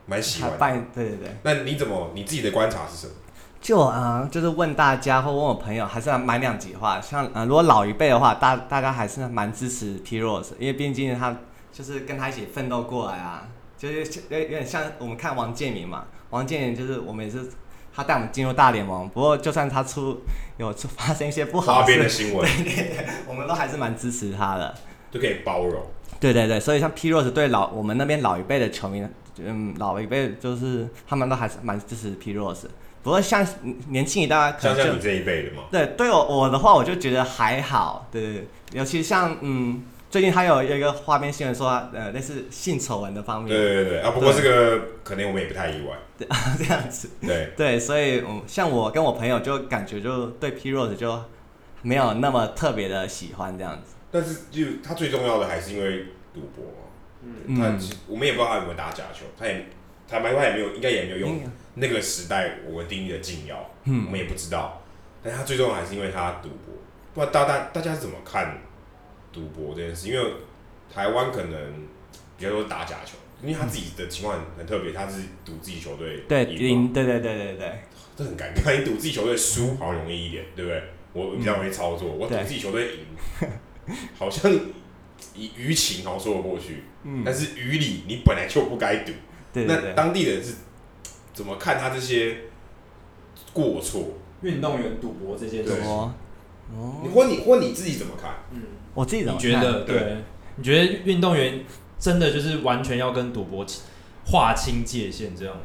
蛮喜欢，对对对。那你怎么你自己的观察是什么？就啊、呃，就是问大家或问我朋友，还是蛮两极化。像呃，如果老一辈的话，大大家还是蛮支持 P Rose，因为毕竟他就是跟他一起奋斗过来啊，就是有有点像我们看王健民嘛。王健民就是我们也是他带我们进入大联盟，不过就算他出有出发生一些不好的新闻，对对对，我们都还是蛮支持他的，就可以包容。对对对，所以像 P Rose 对老我们那边老一辈的球迷。嗯，老一辈就是他们都还是蛮支持 P Rose，不过像年轻一代，像像你这一辈的嘛。对，对我我的话，我就觉得还好。对对对，尤其像嗯，最近还有一个花边新闻说，呃，类似性丑闻的方面。对对对啊，不过这个可能我们也不太意外。对啊，这样子。对对，所以嗯，像我跟我朋友就感觉就对 P Rose 就没有那么特别的喜欢这样子。但是就他最重要的还是因为赌博。嗯，他我们也不知道他有没有打假球，他也他蛮快也没有，应该也没有用那个时代我们定义的禁药，嗯，我们也不知道。但他最重要还是因为他赌博，不知道大大大家是怎么看赌博这件事？因为台湾可能比较多打假球，因为他自己的情况很特别，他是赌自己球队对赢，对对对对对，这很尴尬。你赌自己球队输好像容易一点，对不对？我比较容易操作，我赌自己球队赢，好像。以舆情好说得过去，嗯，但是于理你本来就不该赌。对对对，那当地人是怎么看他这些过错？运动员赌博这件事情，哦，你或你或你自己怎么看？嗯，我自己怎么你觉得？对对，你觉得运动员真的就是完全要跟赌博划清界限这样吗？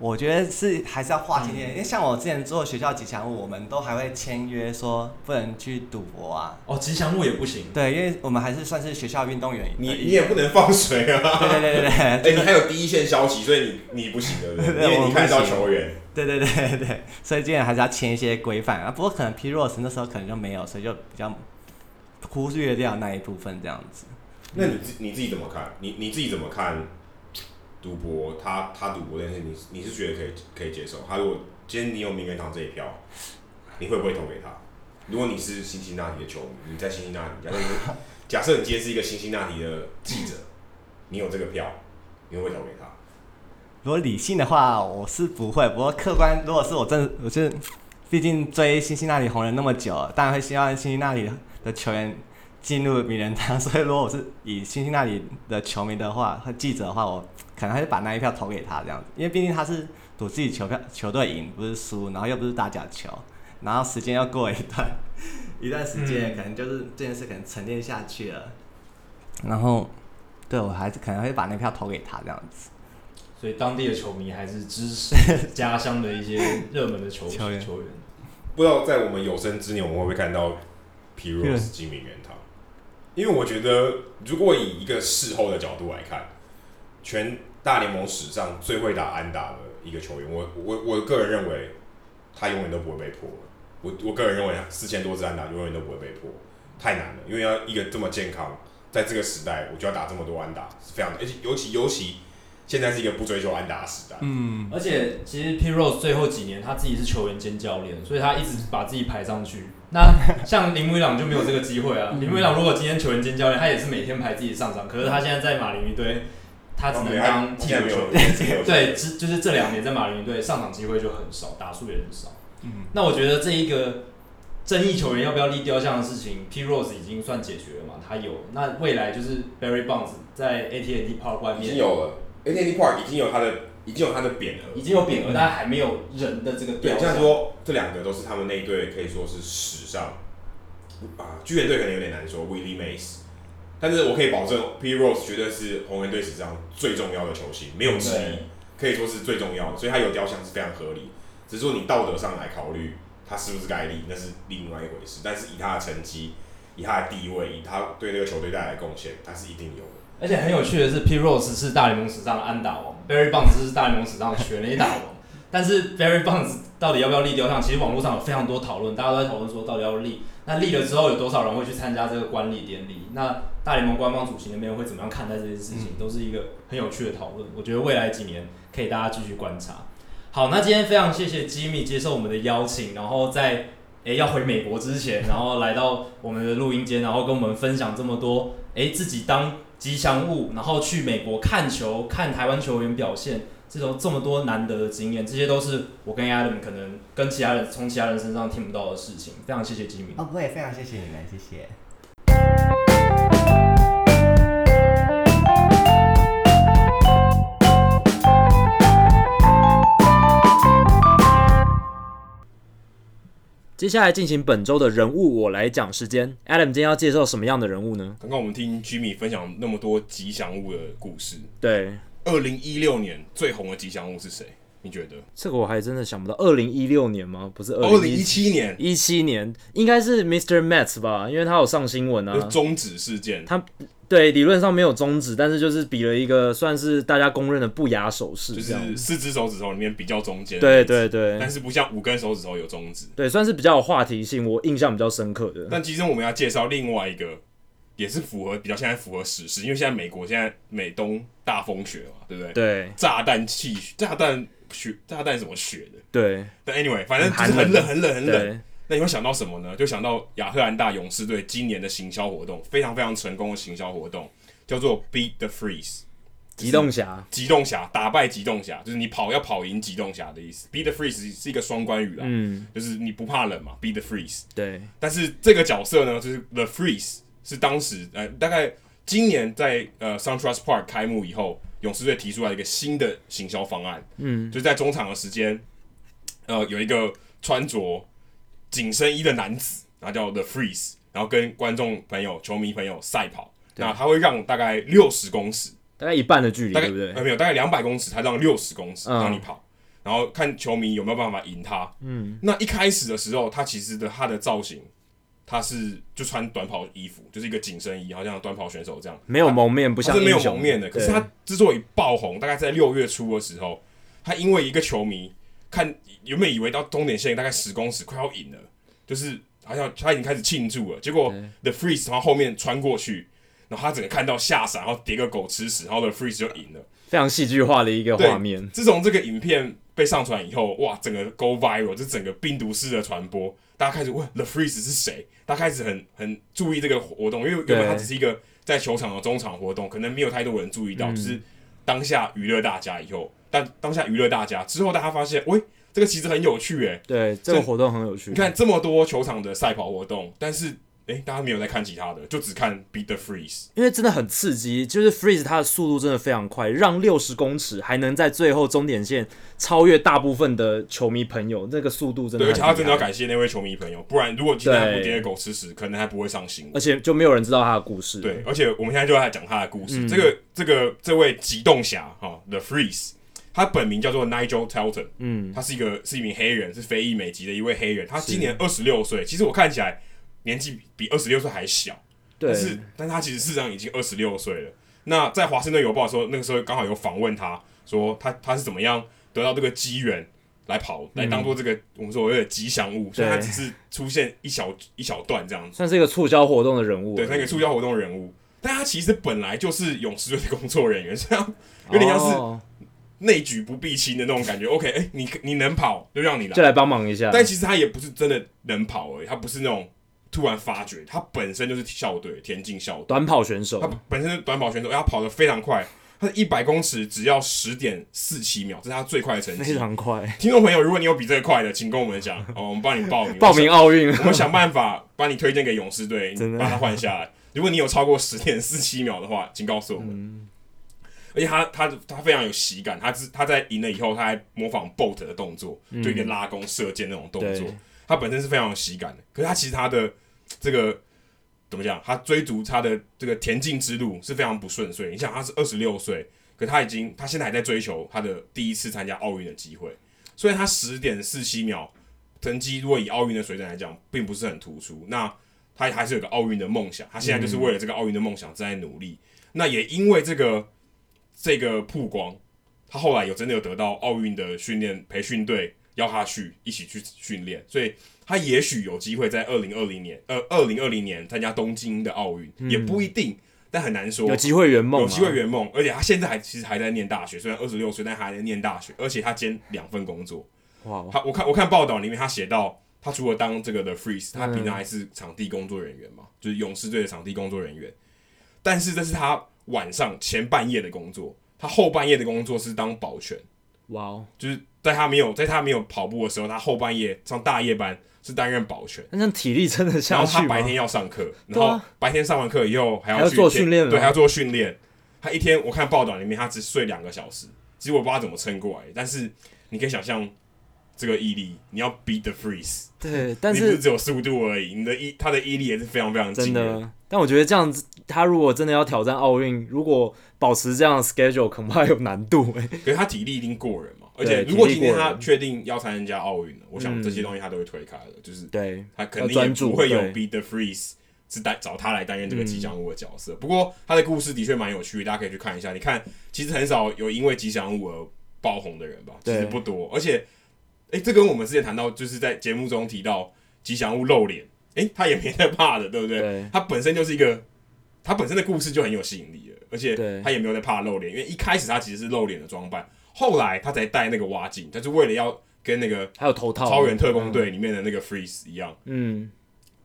我觉得是还是要划清界因为像我之前做学校吉祥物，我们都还会签约说不能去赌博啊。哦，吉祥物也不行。对，因为我们还是算是学校运动员。你你也不能放水啊。对对对对对。哎、欸，你还有第一线消息，所以你你不行的，对不对？因为你看到球员。对对对对对，所以今天还是要签一些规范啊。不过可能 P Rose 那时候可能就没有，所以就比较忽略掉那一部分这样子。那你自你自己怎么看？你你自己怎么看？赌博，他他赌博这件事，你你是觉得可以可以接受？他如果今天你有名人堂这一票，你会不会投给他？如果你是辛辛那提的球迷，你在辛辛那提，假设 假设你今天是一个辛辛那提的记者，你有这个票，你会不会投给他？如果理性的话，我是不会。不过客观，如果是我真，我是毕竟追辛辛那提红人那么久，当然会希望辛辛那提的球员进入名人堂。所以如果我是以星星那里的球迷的话和记者的话，我。可能还是把那一票投给他这样子，因为毕竟他是赌自己球票球队赢，不是输，然后又不是打假球，然后时间要过一段一段时间，可能就是这件事可能沉淀下去了。然后，对我还是可能会把那票投给他这样子。所以当地的球迷还是支持家乡的一些热门的球球员。不知道在我们有生之年，我们会不会看到 P Rose 进名人堂？因为我觉得，如果以一个事后的角度来看，全大联盟史上最会打安打的一个球员，我我我个人认为他永远都不会被破。我我个人认为四千多支安打永远都不会被破，太难了，因为要一个这么健康，在这个时代，我就要打这么多安打是非常，而且尤其尤其现在是一个不追求安打的时代。嗯，而且其实 P Rose 最后几年他自己是球员兼教练，所以他一直把自己排上去。那 像林威朗就没有这个机会啊。林威朗如果今天球员兼教练，他也是每天排自己上场，可是他现在在马林鱼队。他只能当替补球员，对，只就是这两年在马林鱼队上场机会就很少，打数也很少。嗯，那我觉得这一个争议球员要不要立雕像的事情，P Rose 已经算解决了嘛？他有，那未来就是 Barry Bonds 在 AT&T Park 外面已经有了，AT&T Park 已经有他的，已经有他的匾额，已经有匾额，但还没有人的这个雕像。这样说，这两个都是他们那一队可以说是史上啊，巨人队可能有点难说，Willie Mays。但是我可以保证，P Rose 绝对是红人队史上最重要的球星，没有之一，可以说是最重要的，所以他有雕像是非常合理。只是说你道德上来考虑，他是不是该立，那是另外一回事。但是以他的成绩，以他的地位，以他对那个球队带来的贡献，他是一定有的。而且很有趣的是，P Rose 是大联盟史上的安打王，Barry Bonds 是大联盟史上的全垒打王。但是 Barry Bonds 到底要不要立雕像？其实网络上有非常多讨论，大家都在讨论说到底要立。那立了之后，有多少人会去参加这个观礼典礼？那大联盟官方主席那边会怎么样看待这件事情？都是一个很有趣的讨论。我觉得未来几年可以大家继续观察。好，那今天非常谢谢 Jimmy 接受我们的邀请，然后在诶、欸、要回美国之前，然后来到我们的录音间，然后跟我们分享这么多诶、欸、自己当吉祥物，然后去美国看球，看台湾球员表现。这种这么多难得的经验，这些都是我跟 Adam 可能跟其他人从其他人身上听不到的事情。非常谢谢吉米。哦，不会非常谢谢你们，谢谢。接下来进行本周的人物我来讲时间。Adam 今天要介绍什么样的人物呢？刚刚我们听 Jimmy 分享那么多吉祥物的故事，对。二零一六年最红的吉祥物是谁？你觉得？这个我还真的想不到。二零一六年吗？不是二零一七年。一七年应该是 Mr. Mets 吧，因为他有上新闻啊。终止事件。他对理论上没有终止，但是就是比了一个算是大家公认的不雅手势，就是四只手指头里面比较中间。对对对。但是不像五根手指头有中指。对，算是比较有话题性，我印象比较深刻的。但其实我们要介绍另外一个。也是符合比较现在符合史实，因为现在美国现在美东大风雪嘛，对不对？对，炸弹气炸弹雪炸弹什么雪的？对。但 anyway，反正就是很冷很冷很冷。那你会想到什么呢？就想到亚特兰大勇士队今年的行销活动，非常非常成功的行销活动，叫做 Beat the Freeze，急冻侠，急冻侠打败急冻侠，就是你跑要跑赢急冻侠的意思。Beat the Freeze 是一个双关语啦，嗯，就是你不怕冷嘛，Beat the Freeze。对。但是这个角色呢，就是 The Freeze。是当时呃，大概今年在呃 SunTrust Park 开幕以后，勇士队提出来一个新的行销方案，嗯，就是在中场的时间，呃，有一个穿着紧身衣的男子，然后叫 The Freeze，然后跟观众朋友、球迷朋友赛跑，那他会让大概六十公尺，大概一半的距离，对不对？呃，没有，大概两百公尺，他让六十公尺让你跑，然后看球迷有没有办法赢他。嗯，那一开始的时候，他其实的他的造型。他是就穿短跑衣服，就是一个紧身衣，好像短跑选手这样，没有蒙面，不像是没有蒙面的。可是他之所以爆红，大概在六月初的时候，他因为一个球迷看原本以为到终点线大概十公尺快要赢了，就是好像他已经开始庆祝了，结果 The Freeze 从他后面穿过去，然后他整个看到吓傻，然后叠个狗吃屎，然后 The Freeze 就赢了，非常戏剧化的一个画面。自从这个影片被上传以后，哇，整个 Go Viral，就整个病毒式的传播。大家开始问 The Freeze 是谁？大家开始很很注意这个活动，因为原本他只是一个在球场的中场活动，可能没有太多人注意到，就是当下娱乐大家以后，但当下娱乐大家之后，大家发现，喂，这个其实很有趣，诶，对，这个活动很有趣。你看这么多球场的赛跑活动，但是。哎、欸，大家没有在看其他的，就只看 Beat the Freeze，因为真的很刺激。就是 Freeze 它的速度真的非常快，让六十公尺还能在最后终点线超越大部分的球迷朋友，那个速度真的。对，而且他真的要感谢那位球迷朋友，不然如果今天不跌狗吃屎，可能还不会上新闻，而且就没有人知道他的故事。对，而且我们现在就在讲他的故事。嗯、这个这个这位极冻侠哈，The Freeze，他本名叫做 Nigel Talton，嗯，他是一个是一名黑人，是非裔美籍的一位黑人。他今年二十六岁，其实我看起来。年纪比二十六岁还小，对，但是，但是他其实事实上已经二十六岁了。那在华盛顿邮报的时候，那个时候刚好有访问他，说他他是怎么样得到这个机缘来跑，嗯、来当做这个我们说有点吉祥物，所以他只是出现一小一小段这样子，算是一个促销活动的人物，对，那个促销活动的人物。但他其实本来就是勇士队的工作人员，这样有点像是内举不避亲的那种感觉。哦、OK，哎、欸，你你能跑就让你来，就来帮忙一下。但其实他也不是真的能跑而已，他不是那种。突然发觉，他本身就是校队田径校队短跑选手。他本身是短跑选手，他跑得非常快，他一百公尺只要十点四七秒，这是他最快的成绩，非常快。听众朋友，如果你有比这个快的，请跟我们讲，哦，我们帮你报名报名奥运，我们想办法帮你推荐给勇士队，把他换下来。如果你有超过十点四七秒的话，请告诉我们。嗯、而且他他他非常有喜感，他是他在赢了以后，他还模仿 Bolt 的动作，就一个拉弓射箭那种动作。嗯他本身是非常有喜感的，可是他其实他的这个怎么讲？他追逐他的这个田径之路是非常不顺遂。你想，他是二十六岁，可他已经他现在还在追求他的第一次参加奥运的机会。所以他十点四七秒成绩，如果以奥运的水准来讲，并不是很突出。那他还是有个奥运的梦想，他现在就是为了这个奥运的梦想在努力。嗯、那也因为这个这个曝光，他后来有真的有得到奥运的训练培训队。邀他去一起去训练，所以他也许有机会在二零二零年，呃，二零二零年参加东京的奥运，嗯、也不一定，但很难说。有机会圆梦，有机会圆梦，而且他现在还其实还在念大学，虽然二十六岁，但还在念大学，而且他兼两份工作。哇，他我看我看报道里面他写到，他除了当这个的 Freeze，他平常还是场地工作人员嘛，嗯、就是勇士队的场地工作人员。但是这是他晚上前半夜的工作，他后半夜的工作是当保全。哇哦，就是。在他没有在他没有跑步的时候，他后半夜上大夜班是担任保全，那体力真的下去。然后他白天要上课，然后白天上完课以后还要，还要做训练，对，还要做训练。他一天我看报道里面，他只睡两个小时，其实我不知道他怎么撑过来。但是你可以想象这个毅力，你要 beat the freeze，对，但是你不是只有速度而已，你的毅他的毅力也是非常非常真的。但我觉得这样子，他如果真的要挑战奥运，如果保持这样的 schedule，恐怕有难度。哎，可是他体力一定过人。而且，如果今天他确定要参加奥运了，我想这些东西他都会推开的，就是对他肯定也不会有 Beat the Freeze 是带找他来担任这个吉祥物的角色。不过他的故事的确蛮有趣的，大家可以去看一下。你看，其实很少有因为吉祥物而爆红的人吧？其实不多。而且，哎，这跟我们之前谈到，就是在节目中提到吉祥物露脸，哎，他也没在怕的，对不对？他本身就是一个，他本身的故事就很有吸引力了，而且他也没有在怕露脸，因为一开始他其实是露脸的装扮。后来他才戴那个蛙镜，他就为了要跟那个还有头套超人特工队里面的那个 Freeze 一样。嗯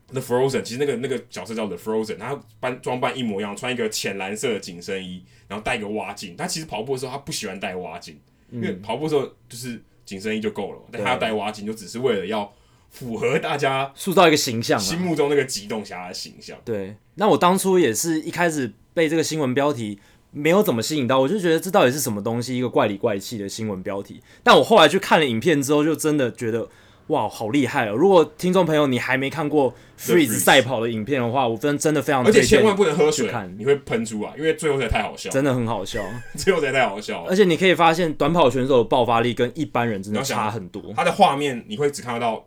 ，The Frozen 其实那个那个角色叫 The Frozen，他扮装扮一模一样，穿一个浅蓝色的紧身衣，然后戴个蛙镜。他其实跑步的时候他不喜欢戴蛙镜，因为跑步的时候就是紧身衣就够了，但他要戴蛙镜就只是为了要符合大家塑造一个形象，心目中那个极冻侠的形象。对，那我当初也是一开始。被这个新闻标题没有怎么吸引到，我就觉得这到底是什么东西，一个怪里怪气的新闻标题。但我后来去看了影片之后，就真的觉得。哇，好厉害哦！如果听众朋友你还没看过 Freeze 赛跑的影片的话，我真真的非常而且千万不能喝水，看你会喷出来，因为最后才太好笑，真的很好笑，最后才太好笑。而且你可以发现，短跑选手的爆发力跟一般人真的差很多。他的画面你会只看得到，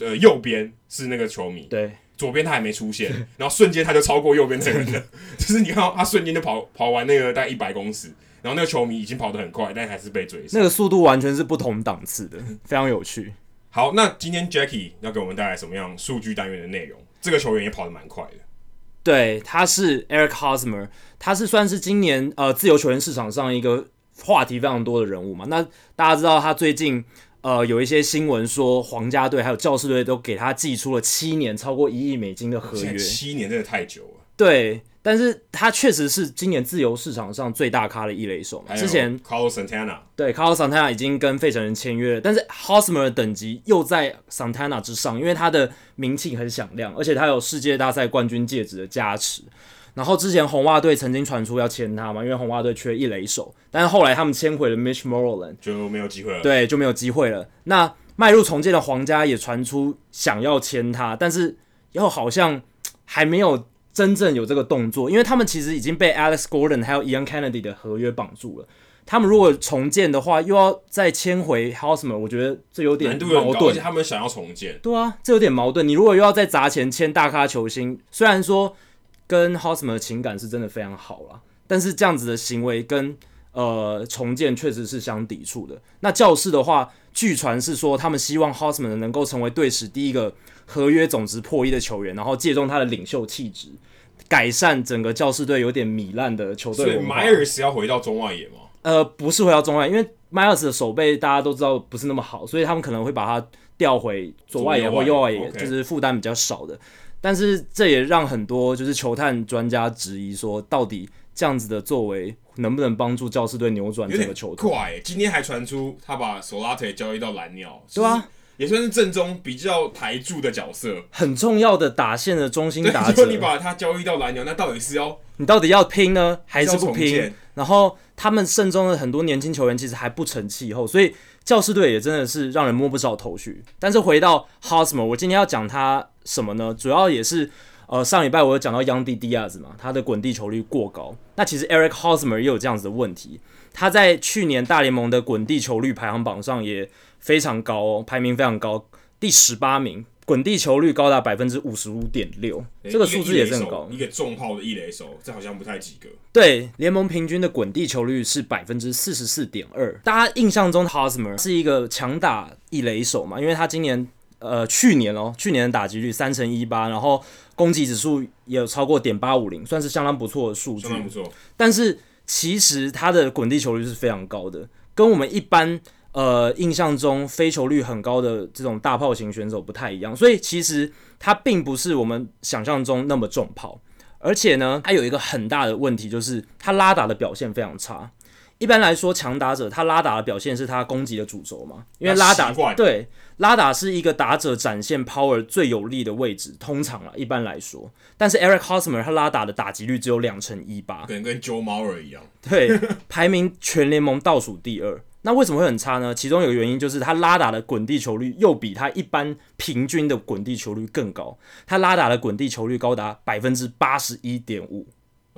呃，右边是那个球迷，对，左边他还没出现，然后瞬间他就超过右边这个人了，就是你看到他瞬间就跑跑完那个大概一百公尺，然后那个球迷已经跑得很快，但还是被追上，那个速度完全是不同档次的，非常有趣。好，那今天 Jackie 要给我们带来什么样数据单元的内容？这个球员也跑得蛮快的。对，他是 Eric Hosmer，他是算是今年呃自由球员市场上一个话题非常多的人物嘛。那大家知道他最近呃有一些新闻说皇家队还有教士队都给他寄出了七年超过一亿美金的合约，七年真的太久了。对。但是他确实是今年自由市场上最大咖的一垒手嘛。之前 Carlos Santana 对 Carlos Santana 已经跟费城人签约了，但是 Hosmer 的等级又在 Santana 之上，因为他的名气很响亮，而且他有世界大赛冠军戒指的加持。然后之前红袜队曾经传出要签他嘛，因为红袜队缺一垒手，但是后来他们签回了 Mitch Moreland，就没有机会了。对，就没有机会了。那迈入重建的皇家也传出想要签他，但是又好像还没有。真正有这个动作，因为他们其实已经被 Alex Gordon 还有 Ian Kennedy 的合约绑住了。他们如果重建的话，又要再签回 Hosmer，我觉得这有点矛盾。而且他们想要重建，对啊，这有点矛盾。你如果又要再砸钱签大咖球星，虽然说跟 Hosmer 的情感是真的非常好啦，但是这样子的行为跟呃重建确实是相抵触的。那教士的话，据传是说他们希望 Hosmer 能够成为队史第一个合约总值破亿的球员，然后借重他的领袖气质。改善整个教士队有点糜烂的球队文化。所以迈尔斯要回到中外野吗？呃，不是回到中外，因为迈尔斯的手背大家都知道不是那么好，所以他们可能会把他调回左外野或右外野，就是负担比较少的。但是这也让很多就是球探专家质疑说，到底这样子的作为能不能帮助教士队扭转整个球队？快、欸，今天还传出他把索拉特交易到蓝鸟，对啊。也算是正中比较台柱的角色，很重要的打线的中心打者。如果你把他交易到蓝鸟，那到底是要你到底要拼呢，还是不拼？然后他们阵中的很多年轻球员其实还不成气候，所以教士队也真的是让人摸不着头绪。但是回到 Hosmer，我今天要讲他什么呢？主要也是呃上礼拜我有讲到 Yandy Diaz 嘛，他的滚地球率过高。那其实 Eric Hosmer 也有这样子的问题，他在去年大联盟的滚地球率排行榜上也。非常高哦，排名非常高，第十八名，滚地球率高达百分之五十五点六，这个数字也是很高。一个重炮的一垒手，这好像不太及格。对，联盟平均的滚地球率是百分之四十四点二。大家印象中 Hosmer 是一个强打一垒手嘛？因为他今年呃去年哦，去年的打击率三乘一八，然后攻击指数也有超过点八五零，算是相当不错的数据。相当不错。但是其实他的滚地球率是非常高的，跟我们一般。呃，印象中飞球率很高的这种大炮型选手不太一样，所以其实他并不是我们想象中那么重炮，而且呢，他有一个很大的问题，就是他拉打的表现非常差。一般来说，强打者他拉打的表现是他攻击的主轴嘛，因为拉打对拉打是一个打者展现 power 最有利的位置，通常啊，一般来说。但是 Eric Hosmer 他拉打的打击率只有两成一八，可能跟 Joe Mauer 一样，对，排名全联盟倒数第二。那为什么会很差呢？其中有个原因就是他拉打的滚地球率又比他一般平均的滚地球率更高，他拉打的滚地球率高达百分之八十一点五，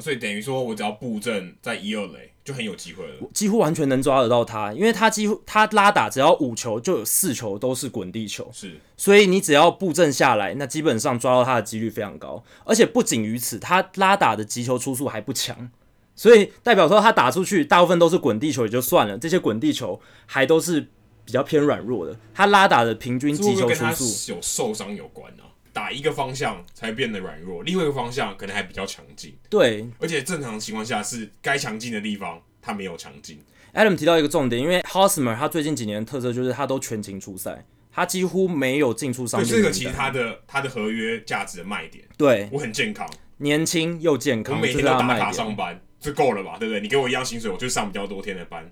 所以等于说我只要布阵在一二垒就很有机会了，几乎完全能抓得到他，因为他几乎他拉打只要五球就有四球都是滚地球，是，所以你只要布阵下来，那基本上抓到他的几率非常高，而且不仅于此，他拉打的击球出速还不强。所以代表说他打出去大部分都是滚地球也就算了，这些滚地球还都是比较偏软弱的。他拉打的平均击球出速有受伤有关啊，打一个方向才变得软弱，另外一个方向可能还比较强劲。对，而且正常情况下是该强劲的地方他没有强劲。Adam 提到一个重点，因为 Hosmer 他最近几年的特色就是他都全勤出赛，他几乎没有进出伤病。这个其实他的他的合约价值的卖点。对，我很健康，年轻又健康，我每天都打卡上班。就够了吧，对不对？你给我一样薪水，我就上比较多天的班。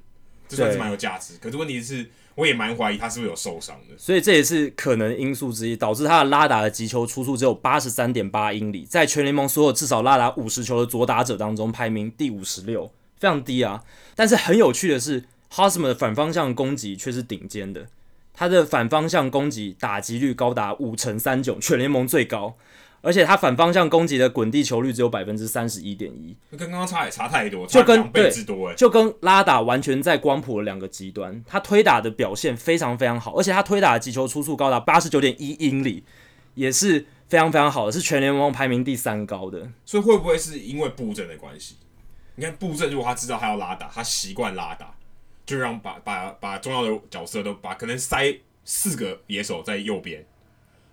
这算是蛮有价值。可是问题是，我也蛮怀疑他是不是有受伤的。所以这也是可能因素之一，导致他的拉打的击球出速只有八十三点八英里，在全联盟所有至少拉打五十球的左打者当中排名第五十六，非常低啊。但是很有趣的是，Hosmer 的反方向攻击却是顶尖的，他的反方向攻击打击率高达五成三九，全联盟最高。而且他反方向攻击的滚地球率只有百分之三十一点一，跟刚刚差也差太多，就跟两倍之多，就跟拉打完全在光谱的两个极端。他推打的表现非常非常好，而且他推打的击球出速高达八十九点一英里，也是非常非常好的，是全联盟排名第三高的。所以会不会是因为布阵的关系？你看布阵，如果他知道他要拉打，他习惯拉打，就让把把把重要的角色都把可能塞四个野手在右边，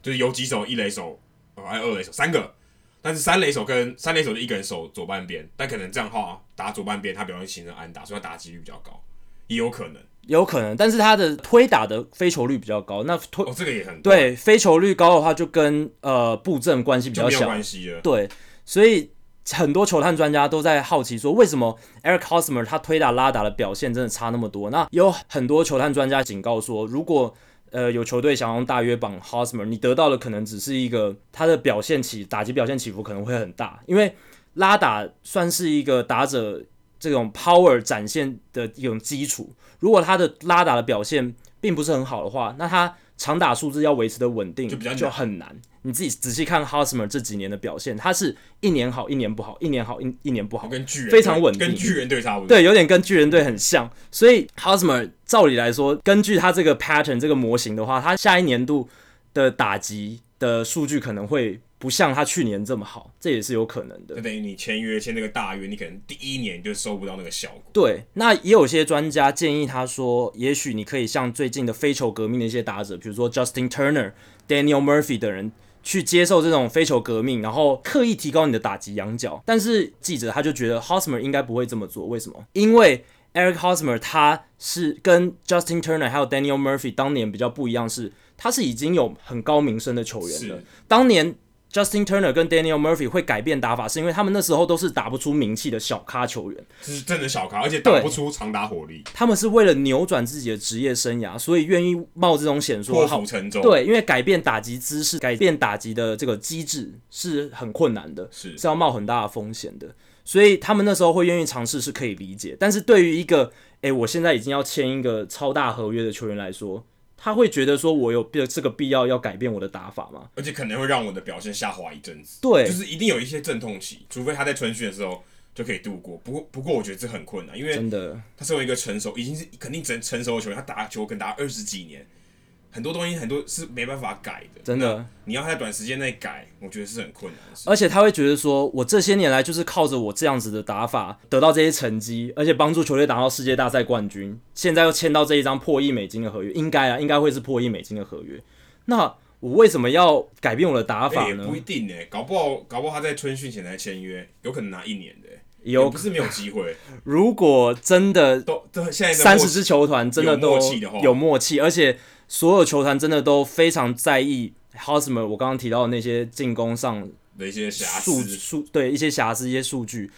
就是有几手、一垒手。哦，还有二垒手三个，但是三垒手跟三垒手就一个人守左半边，但可能这样的话打左半边，他比较容易形成安打，所以他打击率比较高，也有可能，有可能，但是他的推打的飞球率比较高，那推哦这个也很对，飞球率高的话就跟呃布阵关系比较小，关系了，对，所以很多球探专家都在好奇说，为什么 Eric Hosmer 他推打拉打的表现真的差那么多？那有很多球探专家警告说，如果呃，有球队想用大约绑 Hosmer，你得到的可能只是一个他的表现起打击表现起伏可能会很大，因为拉打算是一个打者这种 power 展现的一种基础。如果他的拉打的表现并不是很好的话，那他长打数字要维持的稳定就比较就很难。你自己仔细看 Hosmer 这几年的表现，他是一年好，一年不好，一年好，一一年不好，跟巨人非常稳定，跟巨人队差不多。对，有点跟巨人队很像。所以 Hosmer 照理来说，根据他这个 pattern 这个模型的话，他下一年度的打击的数据可能会不像他去年这么好，这也是有可能的。就等于你签约签那个大约，你可能第一年就收不到那个效果。对，那也有些专家建议他说，也许你可以像最近的非球革命的一些打者，比如说 Justin Turner、Daniel Murphy 等人。去接受这种非球革命，然后刻意提高你的打击仰角，但是记者他就觉得 Hosmer 应该不会这么做，为什么？因为 Eric Hosmer 他是跟 Justin Turner 还有 Daniel Murphy 当年比较不一样，是他是已经有很高名声的球员了，当年。Justin Turner 跟 Daniel Murphy 会改变打法，是因为他们那时候都是打不出名气的小咖球员，是真的小咖，而且打不出长打火力。他们是为了扭转自己的职业生涯，所以愿意冒这种险，说破釜沉舟。对，因为改变打击姿势、改变打击的这个机制是很困难的，是是要冒很大的风险的。所以他们那时候会愿意尝试是可以理解。但是对于一个，诶，我现在已经要签一个超大合约的球员来说。他会觉得说，我有必这个必要要改变我的打法吗？而且可能会让我的表现下滑一阵子。对，就是一定有一些阵痛期，除非他在春训的时候就可以度过。不过，不过我觉得这很困难，因为真的，他身为一个成熟，已经是肯定成成熟的球员，他打球可能打二十几年。很多东西很多是没办法改的，真的。你要在短时间内改，我觉得是很困难的事。而且他会觉得说，我这些年来就是靠着我这样子的打法得到这些成绩，而且帮助球队打到世界大赛冠军，现在又签到这一张破亿美金的合约，应该啊，应该会是破亿美金的合约。那我为什么要改变我的打法呢？欸、不一定呢、欸，搞不好搞不好他在春训前才签约，有可能拿一年的、欸，有不是没有机会。如果真的都都现在三十支球团真的都有默契的话，有默契，而且。所有球团真的都非常在意 Hosmer，我刚刚提到的那些进攻上的一些瑕疵，数对一些瑕疵、一些数据，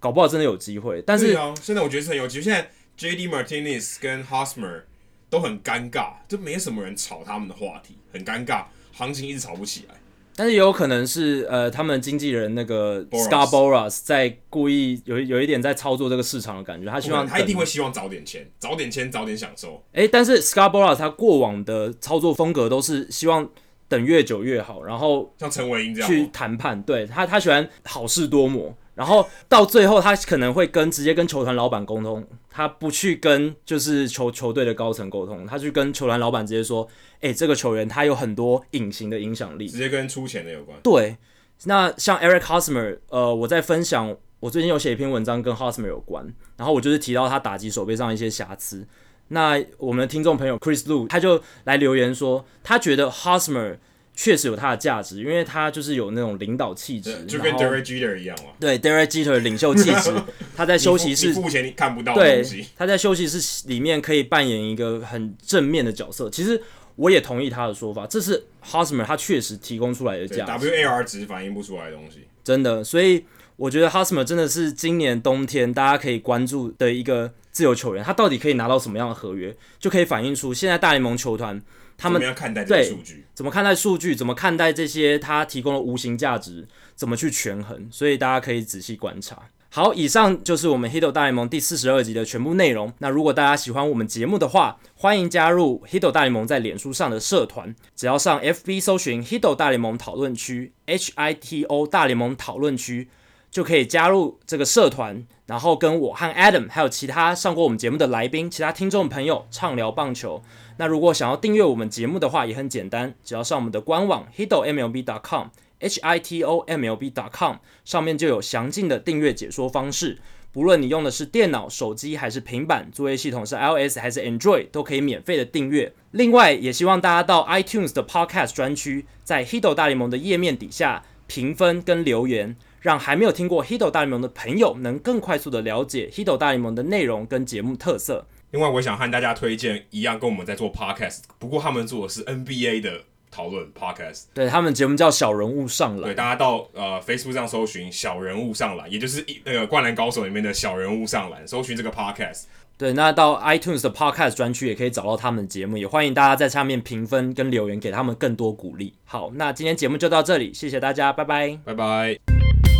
搞不好真的有机会。但是、啊、现在我觉得是很有机会。现在 JD Martinez 跟 Hosmer 都很尴尬，就没什么人炒他们的话题，很尴尬，行情一直炒不起来。但是也有可能是呃，他们经纪人那个 Boras 在故意有有一点在操作这个市场的感觉，他希望他一定会希望早点签，早点签，早点享受。诶、欸，但是 Boras 他过往的操作风格都是希望等越久越好，然后像陈伟英这样去谈判，对他他喜欢好事多磨。然后到最后，他可能会跟直接跟球团老板沟通，他不去跟就是球球队的高层沟通，他去跟球团老板直接说：“哎，这个球员他有很多隐形的影响力。”直接跟出钱的有关。对，那像 Eric Hosmer，呃，我在分享，我最近有写一篇文章跟 Hosmer 有关，然后我就是提到他打击手背上一些瑕疵。那我们的听众朋友 Chris Lu 他就来留言说，他觉得 Hosmer。确实有他的价值，因为他就是有那种领导气质，就跟 Derek Jeter 一样嘛。对，Derek Jeter 的领袖气质，他在休息室目前你看不到。对，他在休息室里面可以扮演一个很正面的角色。其实我也同意他的说法，这是 Hosmer 他确实提供出来的价值。WAR 值反映不出来的东西，真的。所以我觉得 Hosmer 真的是今年冬天大家可以关注的一个自由球员，他到底可以拿到什么样的合约，就可以反映出现在大联盟球团他们怎么样看待这个数据，怎么看待数据，怎么看待这些他提供的无形价值，怎么去权衡，所以大家可以仔细观察。好，以上就是我们《Hito 大联盟》第四十二集的全部内容。那如果大家喜欢我们节目的话，欢迎加入《Hito 大联盟》在脸书上的社团，只要上 FB 搜寻 “Hito 大联盟讨论区 ”（H I T O 大联盟讨论区），就可以加入这个社团，然后跟我和 Adam 还有其他上过我们节目的来宾、其他听众朋友畅聊棒球。那如果想要订阅我们节目的话，也很简单，只要上我们的官网 hitomlb.com。h i t o m l b dot com 上面就有详尽的订阅解说方式，不论你用的是电脑、手机还是平板，作业系统是 iOS 还是 Android，都可以免费的订阅。另外，也希望大家到 iTunes 的 Podcast 专区，在 Hito 大联盟的页面底下评分跟留言，让还没有听过 Hido 大联盟的朋友能更快速的了解 Hido 大联盟的内容跟节目特色。另外，我想和大家推荐一样跟我们在做 Podcast，不过他们做的是 NBA 的。讨论 podcast，对，他们节目叫小人物上篮，对，大家到呃 Facebook 上搜寻小人物上篮，也就是一那个灌篮高手里面的小人物上篮，搜寻这个 podcast。对，那到 iTunes 的 podcast 专区也可以找到他们的节目，也欢迎大家在下面评分跟留言，给他们更多鼓励。好，那今天节目就到这里，谢谢大家，拜拜，拜拜。